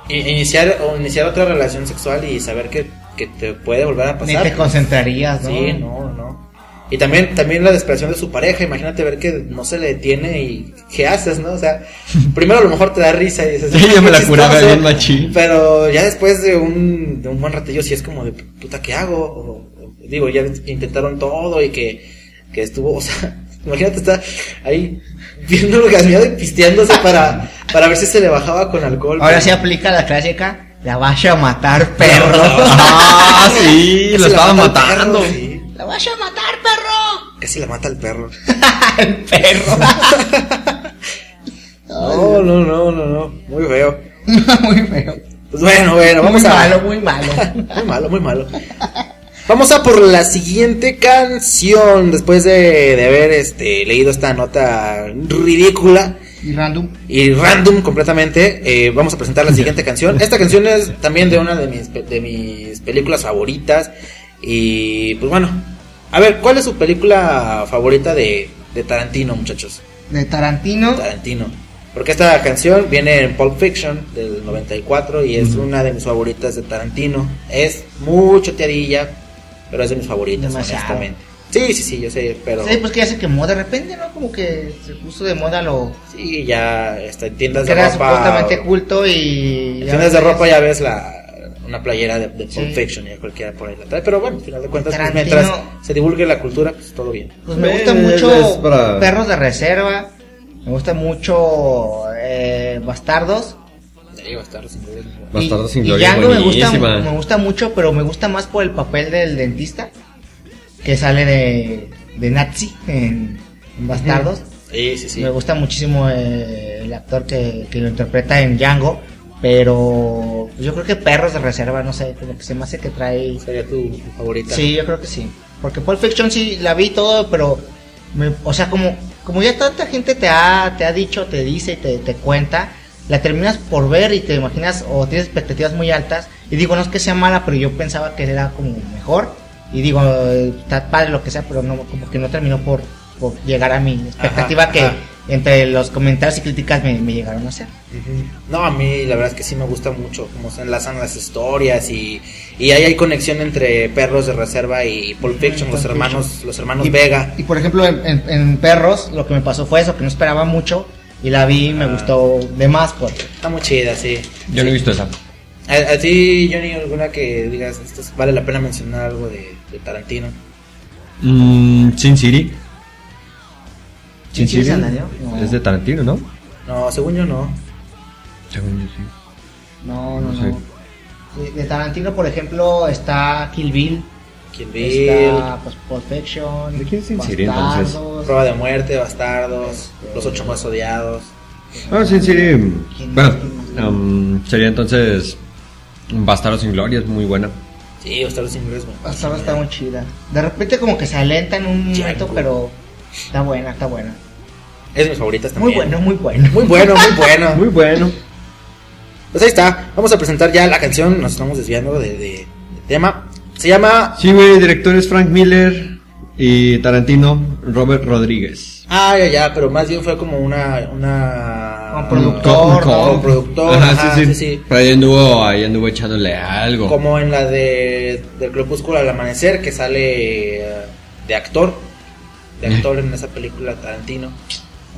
iniciar, o iniciar otra relación sexual y saber que, que te puede volver a Ni pasar. te concentrarías, ¿no? Sí, no, no. Y también, también la desesperación de su pareja, imagínate ver que no se le detiene y ¿qué haces, no? O sea, primero a lo mejor te da risa y dices, Sí, yo me "Qué la curaba chistoso", bien machín. Pero ya después de un, de un buen ratillo sí es como de, puta, ¿qué hago? O- o- digo, ya intentaron todo y que, que estuvo, o sea, imagínate estar ahí viendo orgasmeado y pisteándose para, para ver si se le bajaba con alcohol. Ahora pero- sí aplica la clásica, la vas a matar, perro. Ah, sí, lo al matando. perro, sí. la vas a matar, perro. Casi la mata al perro. El perro. No, no, no, no, no. Muy feo. muy feo. Pues bueno, bueno, vamos muy a. malo, muy malo. Muy malo, muy malo. Vamos a por la siguiente canción. Después de, de haber este, leído esta nota ridícula Y random. y random completamente, eh, vamos a presentar la siguiente canción. Esta canción es también de una de mis, de mis películas favoritas. Y pues bueno, a ver, ¿cuál es su película favorita de, de Tarantino, muchachos? De Tarantino. Tarantino. Porque esta canción viene en Pulp Fiction del 94 y es una de mis favoritas de Tarantino. Es muy choteadilla, pero es de mis favoritas, Demasiado. honestamente. Sí, sí, sí, yo sé, pero Sí, pues que ya se quemó de repente, ¿no? Como que se puso de moda lo sí, ya está, en tiendas que de era ropa. supuestamente culto y... En ya tiendas de ropa ya ves la una playera de, de Pulp Sí. Fiction y cualquiera por ahí la trae, pero bueno, al final de cuentas, pues, mientras se divulgue la cultura, pues todo bien. Pues me gusta mucho para- Perros de Reserva. Me gusta mucho eh, Bastardos. Sí, Bastardos sin Gloria. Bastardos y, sin y Gloria es Django me gusta, buenísima. me gusta mucho, pero me gusta más por el papel del dentista. Que sale de, de Nazi en, en Bastardos. Sí, sí, sí. Me gusta muchísimo eh, el actor que, que lo interpreta en Django, pero yo creo que Perros de Reserva, no sé, como que se me hace que trae... Sería tu, tu favorita. Sí, yo creo que sí. Porque Pulp Fiction sí la vi todo, pero... me- o sea, como, como ya tanta gente te ha, te ha dicho, te dice y te, te cuenta, la terminas por ver y te imaginas o tienes expectativas muy altas. Y digo, no es que sea mala, pero yo pensaba que era como mejor. Y digo, está padre lo que sea, pero no, como que no terminó por, por llegar a mi expectativa Ajá, que ajá. entre los comentarios y críticas me, me llegaron a hacer. Ujú. No, a mí la verdad es que sí me gusta mucho cómo se enlazan las historias y, y ahí hay conexión entre Perros de Reserva y Pulp Fiction, los Pulp hermanos, los hermanos Y, Vega. y, por ejemplo, en, en- en Perros, lo que me pasó fue eso, que no esperaba mucho. Y la vi y me Ah. gustó de más, pues. Está muy chida, sí. Yo no he visto esa. ¿A, a ti, Johnny, alguna que digas, esto es- vale la pena mencionar algo de, de Tarantino? Mm, Sin City. ¿Sin City es Antonio? No. Es de Tarantino, ¿no? No, según yo no. Según yo sí. No, no, No no. De Tarantino, por ejemplo, está Kill Bill. Kill Bill, Está pues, Fiction. ¿De quién es Sin City, entonces? Bastardos. Prueba de Muerte, Bastardos, Los Ocho Más Odiados. Ah, Sin City. ¿Quién Bueno, um, sería entonces Bastardos sin Gloria, es muy buena. Sí, Bastardos sin Gloria es muy- Bastardos está muy chida. De repente, como que se alenta en un momento, pero está buena, está buena. Es de mis favoritas Muy también. bueno, muy bueno. Muy bueno, muy bueno. Muy bueno. Pues ahí está. Vamos a presentar ya la canción. Nos estamos desviando de, de- de tema. Se llama. Sí, güey, directores Frank Miller y Tarantino, Robert Rodríguez. Ah, ya, ya, pero más bien fue como una. una Un productor, Co- ¿no? co- Un productor, Ajá, ajá, sí, sí, sí, sí. Pero ahí anduvo, ahí anduvo echándole algo. Como en la de del Crepúsculo al amanecer, que sale eh, de actor. De actor en esa película Tarantino.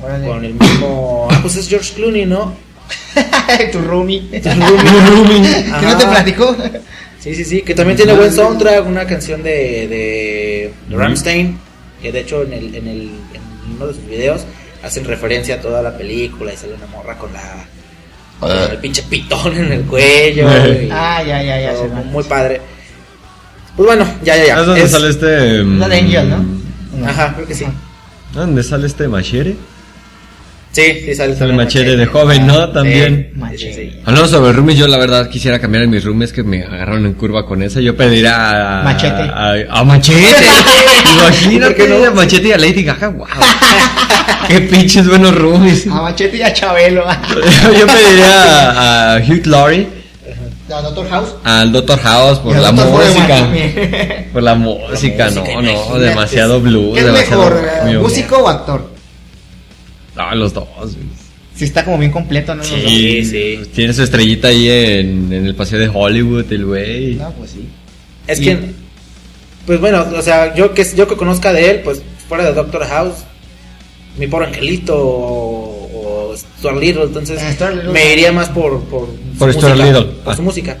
Con el mismo. Ah, pues es George Clooney, ¿no? tu roomie. ¿Que Ajá. no te platicó? Sí, sí, sí, que también tiene buen soundtrack, una canción de, de, de Rammstein, que de hecho en, el, en, el, en uno de sus videos hacen referencia a toda la película y sale una morra con la con el pinche pitón en el cuello. y Ah, ya, ya, ya. muy padre. Pues bueno, ya, ya, ya. ¿Es donde Es- sale este. La de Angel, ¿no? No. Ajá, creo que sí. ¿Dónde sale este Machere? Sí, sí, sale. Sale también Machete de joven, ¿no? También. Sí, sí, sí. Hablando sobre roomies, yo la verdad quisiera cambiar a mis roomies que me agarraron en curva con esa. Yo pediría a. Machete. A, a Machete. Imagínate ¿Por qué no? a Machete y a Lady Gaga. Wow. Qué pinches buenos roomies. A Machete y a Chabelo. yo pediría a, a Hugh Laurie, A Doctor House. al Doctor House por la música. Por la música, no, música, no, demasiado blues, ¿Qué es demasiado mejor, músico o actor? No, los dos. Si está como bien completo, ¿no? Sí, sí. Tiene su estrellita ahí en, en el paseo de Hollywood, el güey. No, pues sí. Es Y- que, pues bueno, o sea, yo que yo que conozca de él, pues fuera de Doctor House, mi pobre angelito o, o Stuart Little, entonces Eh, Stuart Little. me iría más por por, su Por Stuart música, Little. por Ah. su música.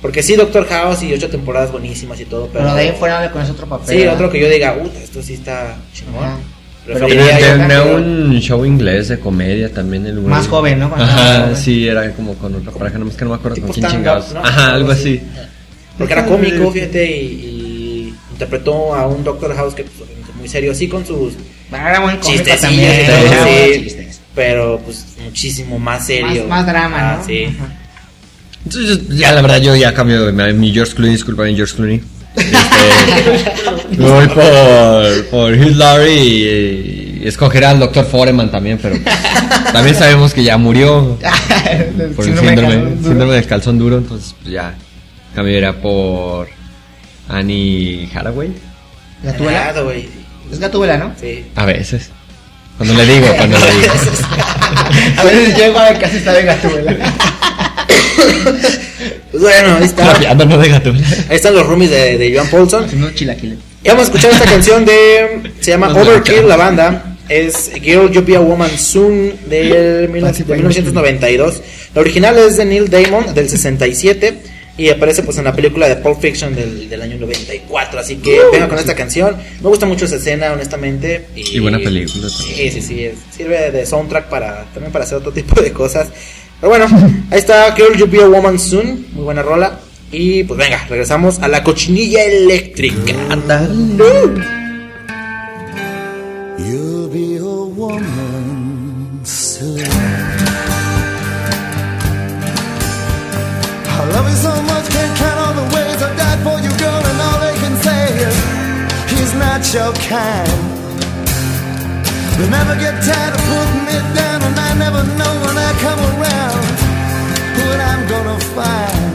Porque sí, Doctor House y ocho temporadas buenísimas y todo, pero, Pero de ahí fuera le pones otro papel. sí, ¿verdad? otro que yo diga, uy, esto sí está chingón. Pero- yo- Tenía pero- un show inglés de comedia también el güey. Más joven, ¿no? Cuando Ajá, joven. sí, era como con otra pareja, nomás que no me acuerdo tipo con quién chingados. ¿no? Ajá, algo así. Porque era cómico, fíjate, y, y interpretó a un Doctor House que pues, muy serio, así con sus Era chistecillos también. sí. chistes. pero pues muchísimo más serio. Más, más drama, Ah, ¿no? Sí. Ajá. Entonces, ya la verdad, yo ya cambio mi, mi George Clooney, disculpa, mi George Clooney. Este, me voy por, por Hugh Laurie y, y escogeré al Dr. Foreman también, pero también sabemos que ya murió por el Síndrome síndrome, calzón duro. síndrome del calzón duro, entonces pues, ya cambiaría por Annie. Nada, güey. Es Gatúbela, ¿no? Sí. A veces. Cuando le digo, cuando le digo. A veces llego a ver casi está de Gatúbela. Pues bueno, ahí está. No. Ahí están los roomies de, de Joan Paulson. Y vamos a escuchar esta canción de. Se llama Overkill, la banda. Es Girl You Be a Woman Soon del de 1992. La original es de Neil Damon del 67. Y aparece pues en la película de Pulp Fiction del, del año 94. Así que venga con esta canción. Me gusta mucho esa escena, honestamente. Y, Y buena película Sí, sí, sí. es- Sirve de soundtrack para también para hacer otro tipo de cosas. Pero bueno, ahí está Girl You Be a Woman Soon. Muy buena rola. Y pues venga, regresamos a la cochinilla eléctrica. Uh. You'll be a woman soon. I love you so much, can't count all the ways I died for you, girl, and all they can say is he's not your kind. They never get tired of putting me down, and I never know when I come around I'm gonna find.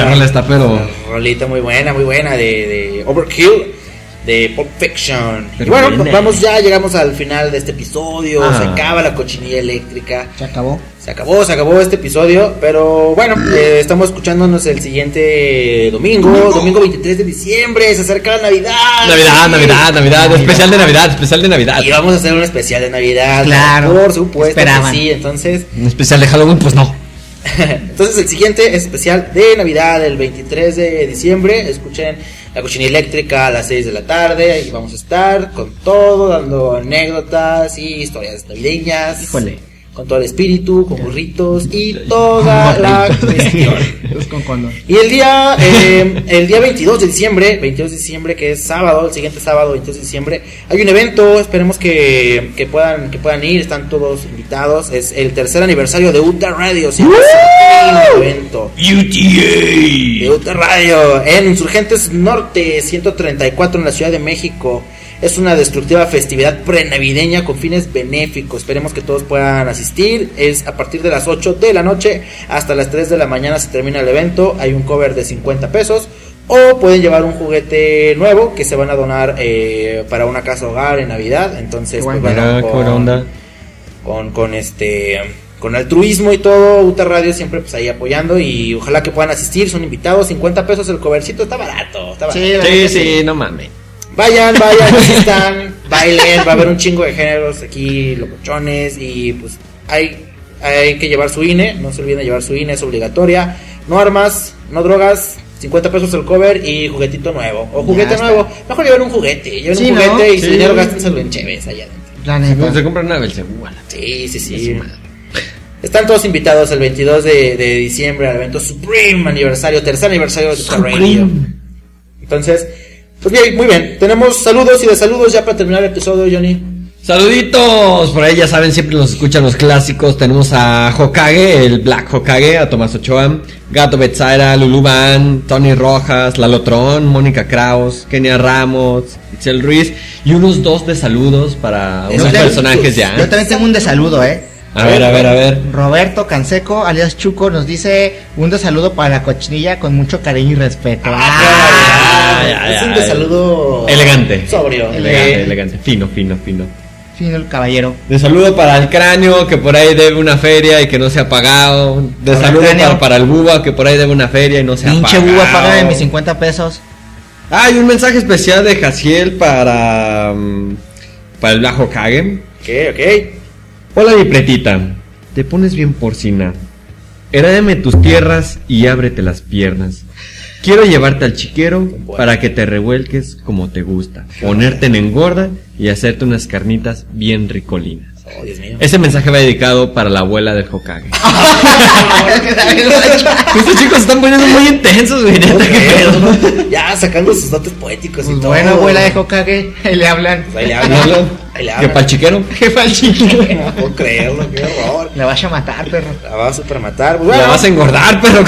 Esa rola está, pero- Rolita muy buena, muy buena de, de Overkill, de Pop Fiction. Y bueno, pues vamos ya, llegamos al final de este episodio. Ah. Se acaba la cochinilla eléctrica. Se acabó. Se acabó, se acabó este episodio, pero bueno, eh, estamos escuchándonos el siguiente domingo, domingo 23 de diciembre, se acerca la Navidad. Navidad, Sí. Navidad, Navidad, especial de Navidad, especial de Navidad. Y vamos a hacer un especial de Navidad. Claro, Por supuesto esperaban. que sí, entonces Un especial de Halloween, pues no. Entonces el siguiente es especial de Navidad, el 23 de diciembre. Escuchen la cocina eléctrica a las 6 de la tarde. Y vamos a estar con todo, dando anécdotas y historias navideñas. Híjole. Con todo el espíritu, con burritos y toda la cuestión. Y el día, eh, el día 22 de diciembre, 22 de diciembre, que es sábado, el siguiente sábado, 22 de diciembre, hay un evento, esperemos que, que puedan, que puedan ir, están todos invitados, es el tercer aniversario de Uta Radio, un evento. De Uta Radio en Insurgentes Norte 134 en la Ciudad de México. Es una destructiva festividad prenavideña con fines benéficos. Esperemos que todos puedan asistir. Es a partir de las 8 de la noche hasta las 3 de la mañana se termina el evento. Hay un cover de 50 pesos. O pueden llevar un juguete nuevo que se van a donar eh, para una casa hogar en Navidad. Entonces, pues, bueno, onda. con, con este con altruismo y todo, Uta Radio siempre pues ahí apoyando y ojalá que puedan asistir, son invitados, 50 pesos el covercito, está barato, está barato. Sí, sí, no mames. Vayan, vayan, asistan, bailen, va a haber un chingo de géneros aquí, locochones y pues hay hay que llevar su INE, no se olviden de llevar su INE, es obligatoria. No armas, no drogas, 50 pesos el cover y juguetito nuevo. O juguete nuevo. Mejor lleven un juguete, lleven Sí, un ¿no? juguete y su Sí. dinero gástenselo en Cheves allá adentro. La neta. se compran una la- Sí, sí, sí. Están todos invitados el 22 de, de diciembre al evento Supreme aniversario, tercer aniversario de Radio. Entonces, pues bien, muy bien. Tenemos saludos y de saludos ya para terminar el episodio, Johnny. Saluditos, por ahí ya saben, siempre nos escuchan los clásicos. Tenemos a Hokage, el Black Hokage, a Tomás Ochoa, Gato Betzaira, Lulu Van, Tony Rojas, Lalo Tron, Mónica Kraus, Kenia Ramos, Itzel Ruiz y unos dos de saludos para unos personajes ya. Yo también tengo un desaludo, eh. A ver, a ver, a ver. Roberto Canseco, alias Chuco, nos dice un desaludo para la cochinilla con mucho cariño y respeto. Ah, ya, es ya, un ya. de saludo Elegante. sobrio. Elegante, Eh, elegante. Fino, fino, fino. Fino el caballero. De saludo para el cráneo que por ahí debe una feria y que no se ha pagado. De Para el saludo cráneo. para, para el buba que por ahí debe una feria y no se ha Pinche pagado. buba, págame mis 50 pesos. Ah, y un mensaje especial de Jaciel para. mm, para el Bajo Kage. Ok, ok. Hola, mi pretita. Te pones bien porcina. Herédame tus tierras y ábrete las piernas. Quiero llevarte al chiquero para que te revuelques como te gusta. Ponerte en engorda y hacerte unas carnitas bien ricolinas. Oh, Dios mío. Ese mensaje va dedicado para la abuela del Hokage. Estos chicos se están poniendo muy intensos, güey. qué ya sacando sus dotes poéticos y Pues todo. bueno, abuela de Hokage, ahí le hablan. Pues ahí le Hablan. Ahí le ¿Qué hablan. pa'l chiquero? Jefa al chiquero. No puedo creerlo, qué horror. La vas a matar, perro. La va a super matar. Pues La bueno, vas a engordar, pero.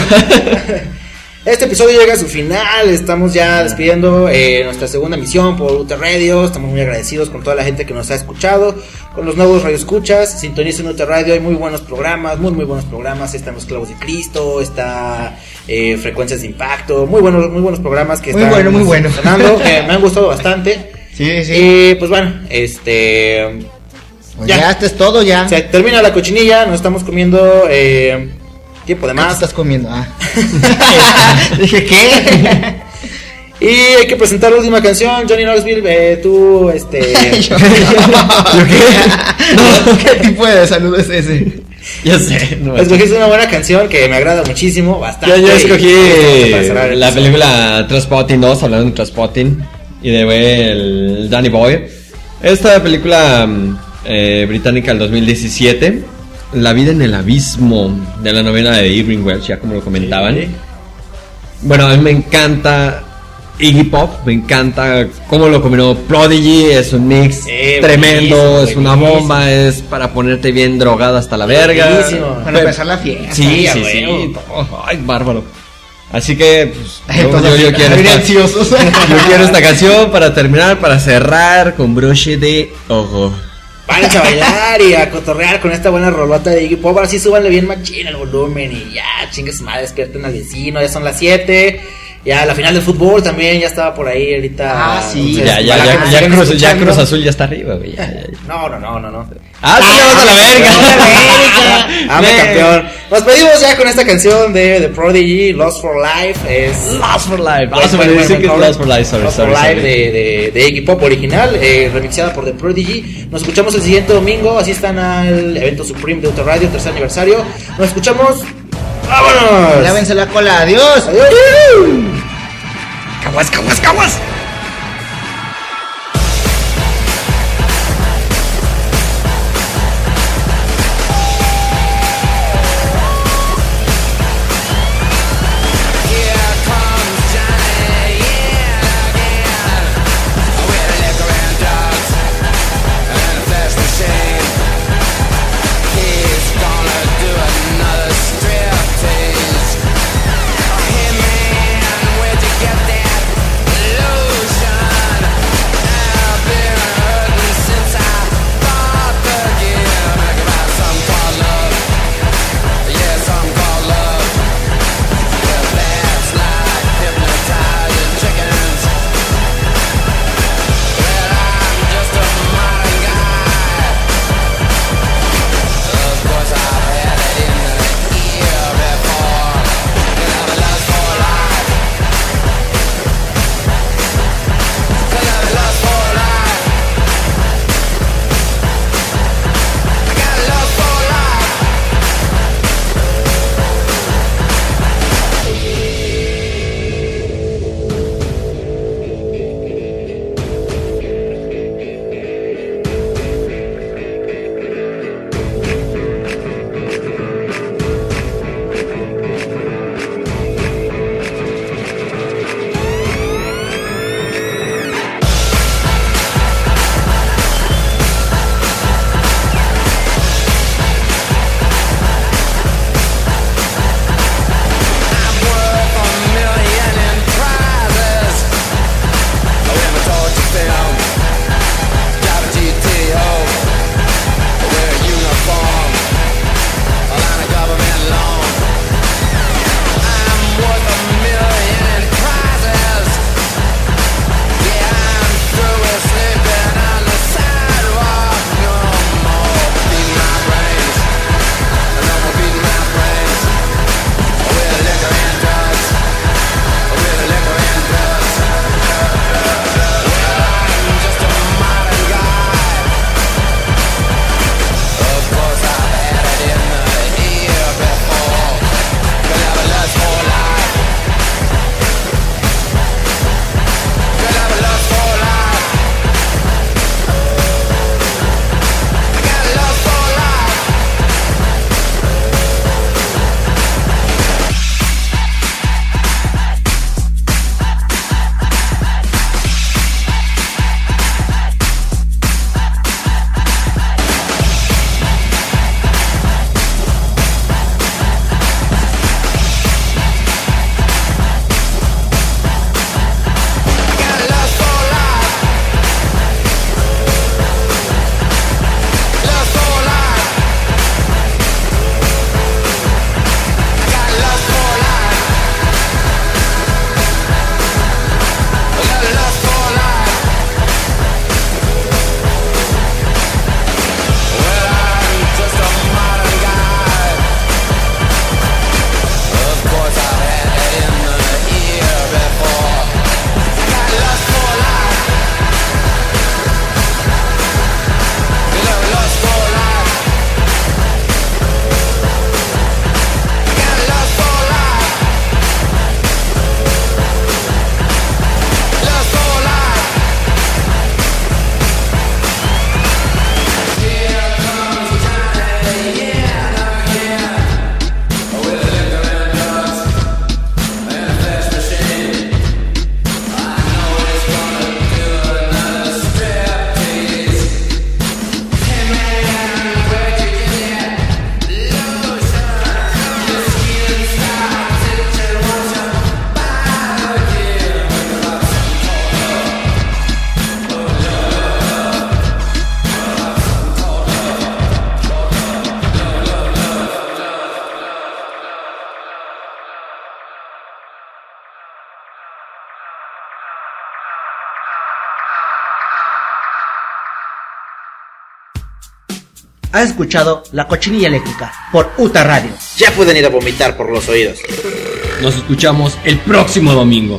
Este episodio llega a su final, estamos ya despidiendo eh, nuestra segunda misión por UT Radio, estamos muy agradecidos con toda la gente que nos ha escuchado, con los nuevos radioescuchas, sintonicen UT Radio, hay muy buenos programas, muy muy buenos programas, están Los Clavos de Cristo, está eh, Frecuencias de Impacto, muy buenos, muy buenos programas que Muy están bueno, muy bueno. sonando, que me han gustado bastante. Sí, sí. Y pues bueno, este... Pues ya. ya, esto es todo ya. Se termina la cochinilla, nos estamos comiendo eh, tiempo de ¿Qué más. estás comiendo? Ah. Dije, ¿qué? Y hay que presentar la última canción, Johnny Knoxville, eh, tú, este... Yo- ¿Qué tipo de salud es ese? ya sé. No, Escogiste una buena canción que me agrada muchísimo, bastante. yo, yo escogí la película Transpotting 2, hablando de Transpotting, y de el Danny Boy. Esta película mm, eh, británica del 2017, La vida en el abismo, de la novela de Irving Welsh, ya como lo comentaban. Sí. Bueno, a mí me encanta Iggy Pop, me encanta cómo lo combinó Prodigy, es un mix Sí, tremendo, buenísimo, es una buenísimo. bomba, es para ponerte bien drogado hasta la verga. Buenísimo. Para Pe- empezar la fiesta. Sí, sí, sí. Oh, ay, bárbaro. Así que, pues, Ay, yo, yo- quiero esta, yo quiero esta canción para terminar, para cerrar con broche de ojo. Váyanse a bailar y a cotorrear con esta buena rolota de Iggy Pop. Ahora sí súbanle bien machín el volumen y ya, chingue su madre, despierten al vecino, ya son las 7. Ya la final del fútbol también ya estaba por ahí ahorita. Ah, sí. Entonces, Ya, ya, ya, ya, Cruz, ya. Cruz Azul ya está arriba, güey. ya, ya, ya. No, no, no, no, no. Ah, sí, vamos a la verga. Ah, Ven. campeón. Nos pedimos ya con esta canción de The Prodigy, Lost for Life. Es Lost for Life. Vamos a decir que es. Lost for Life, sorry, Lost sorry, for Life sorry. de, de, de Iggy Pop original, eh, remixada por The Prodigy. Nos escuchamos el siguiente domingo. Asistan al evento Supreme de Autoradio, tercer aniversario. Nos escuchamos. ¡Vámonos! Lávense la cola, adiós. Adiós. Caguas, caguas, caguas. Has escuchado La Cochinilla Eléctrica por UTA Radio. Ya pueden ir a vomitar por los oídos. Nos escuchamos el próximo domingo.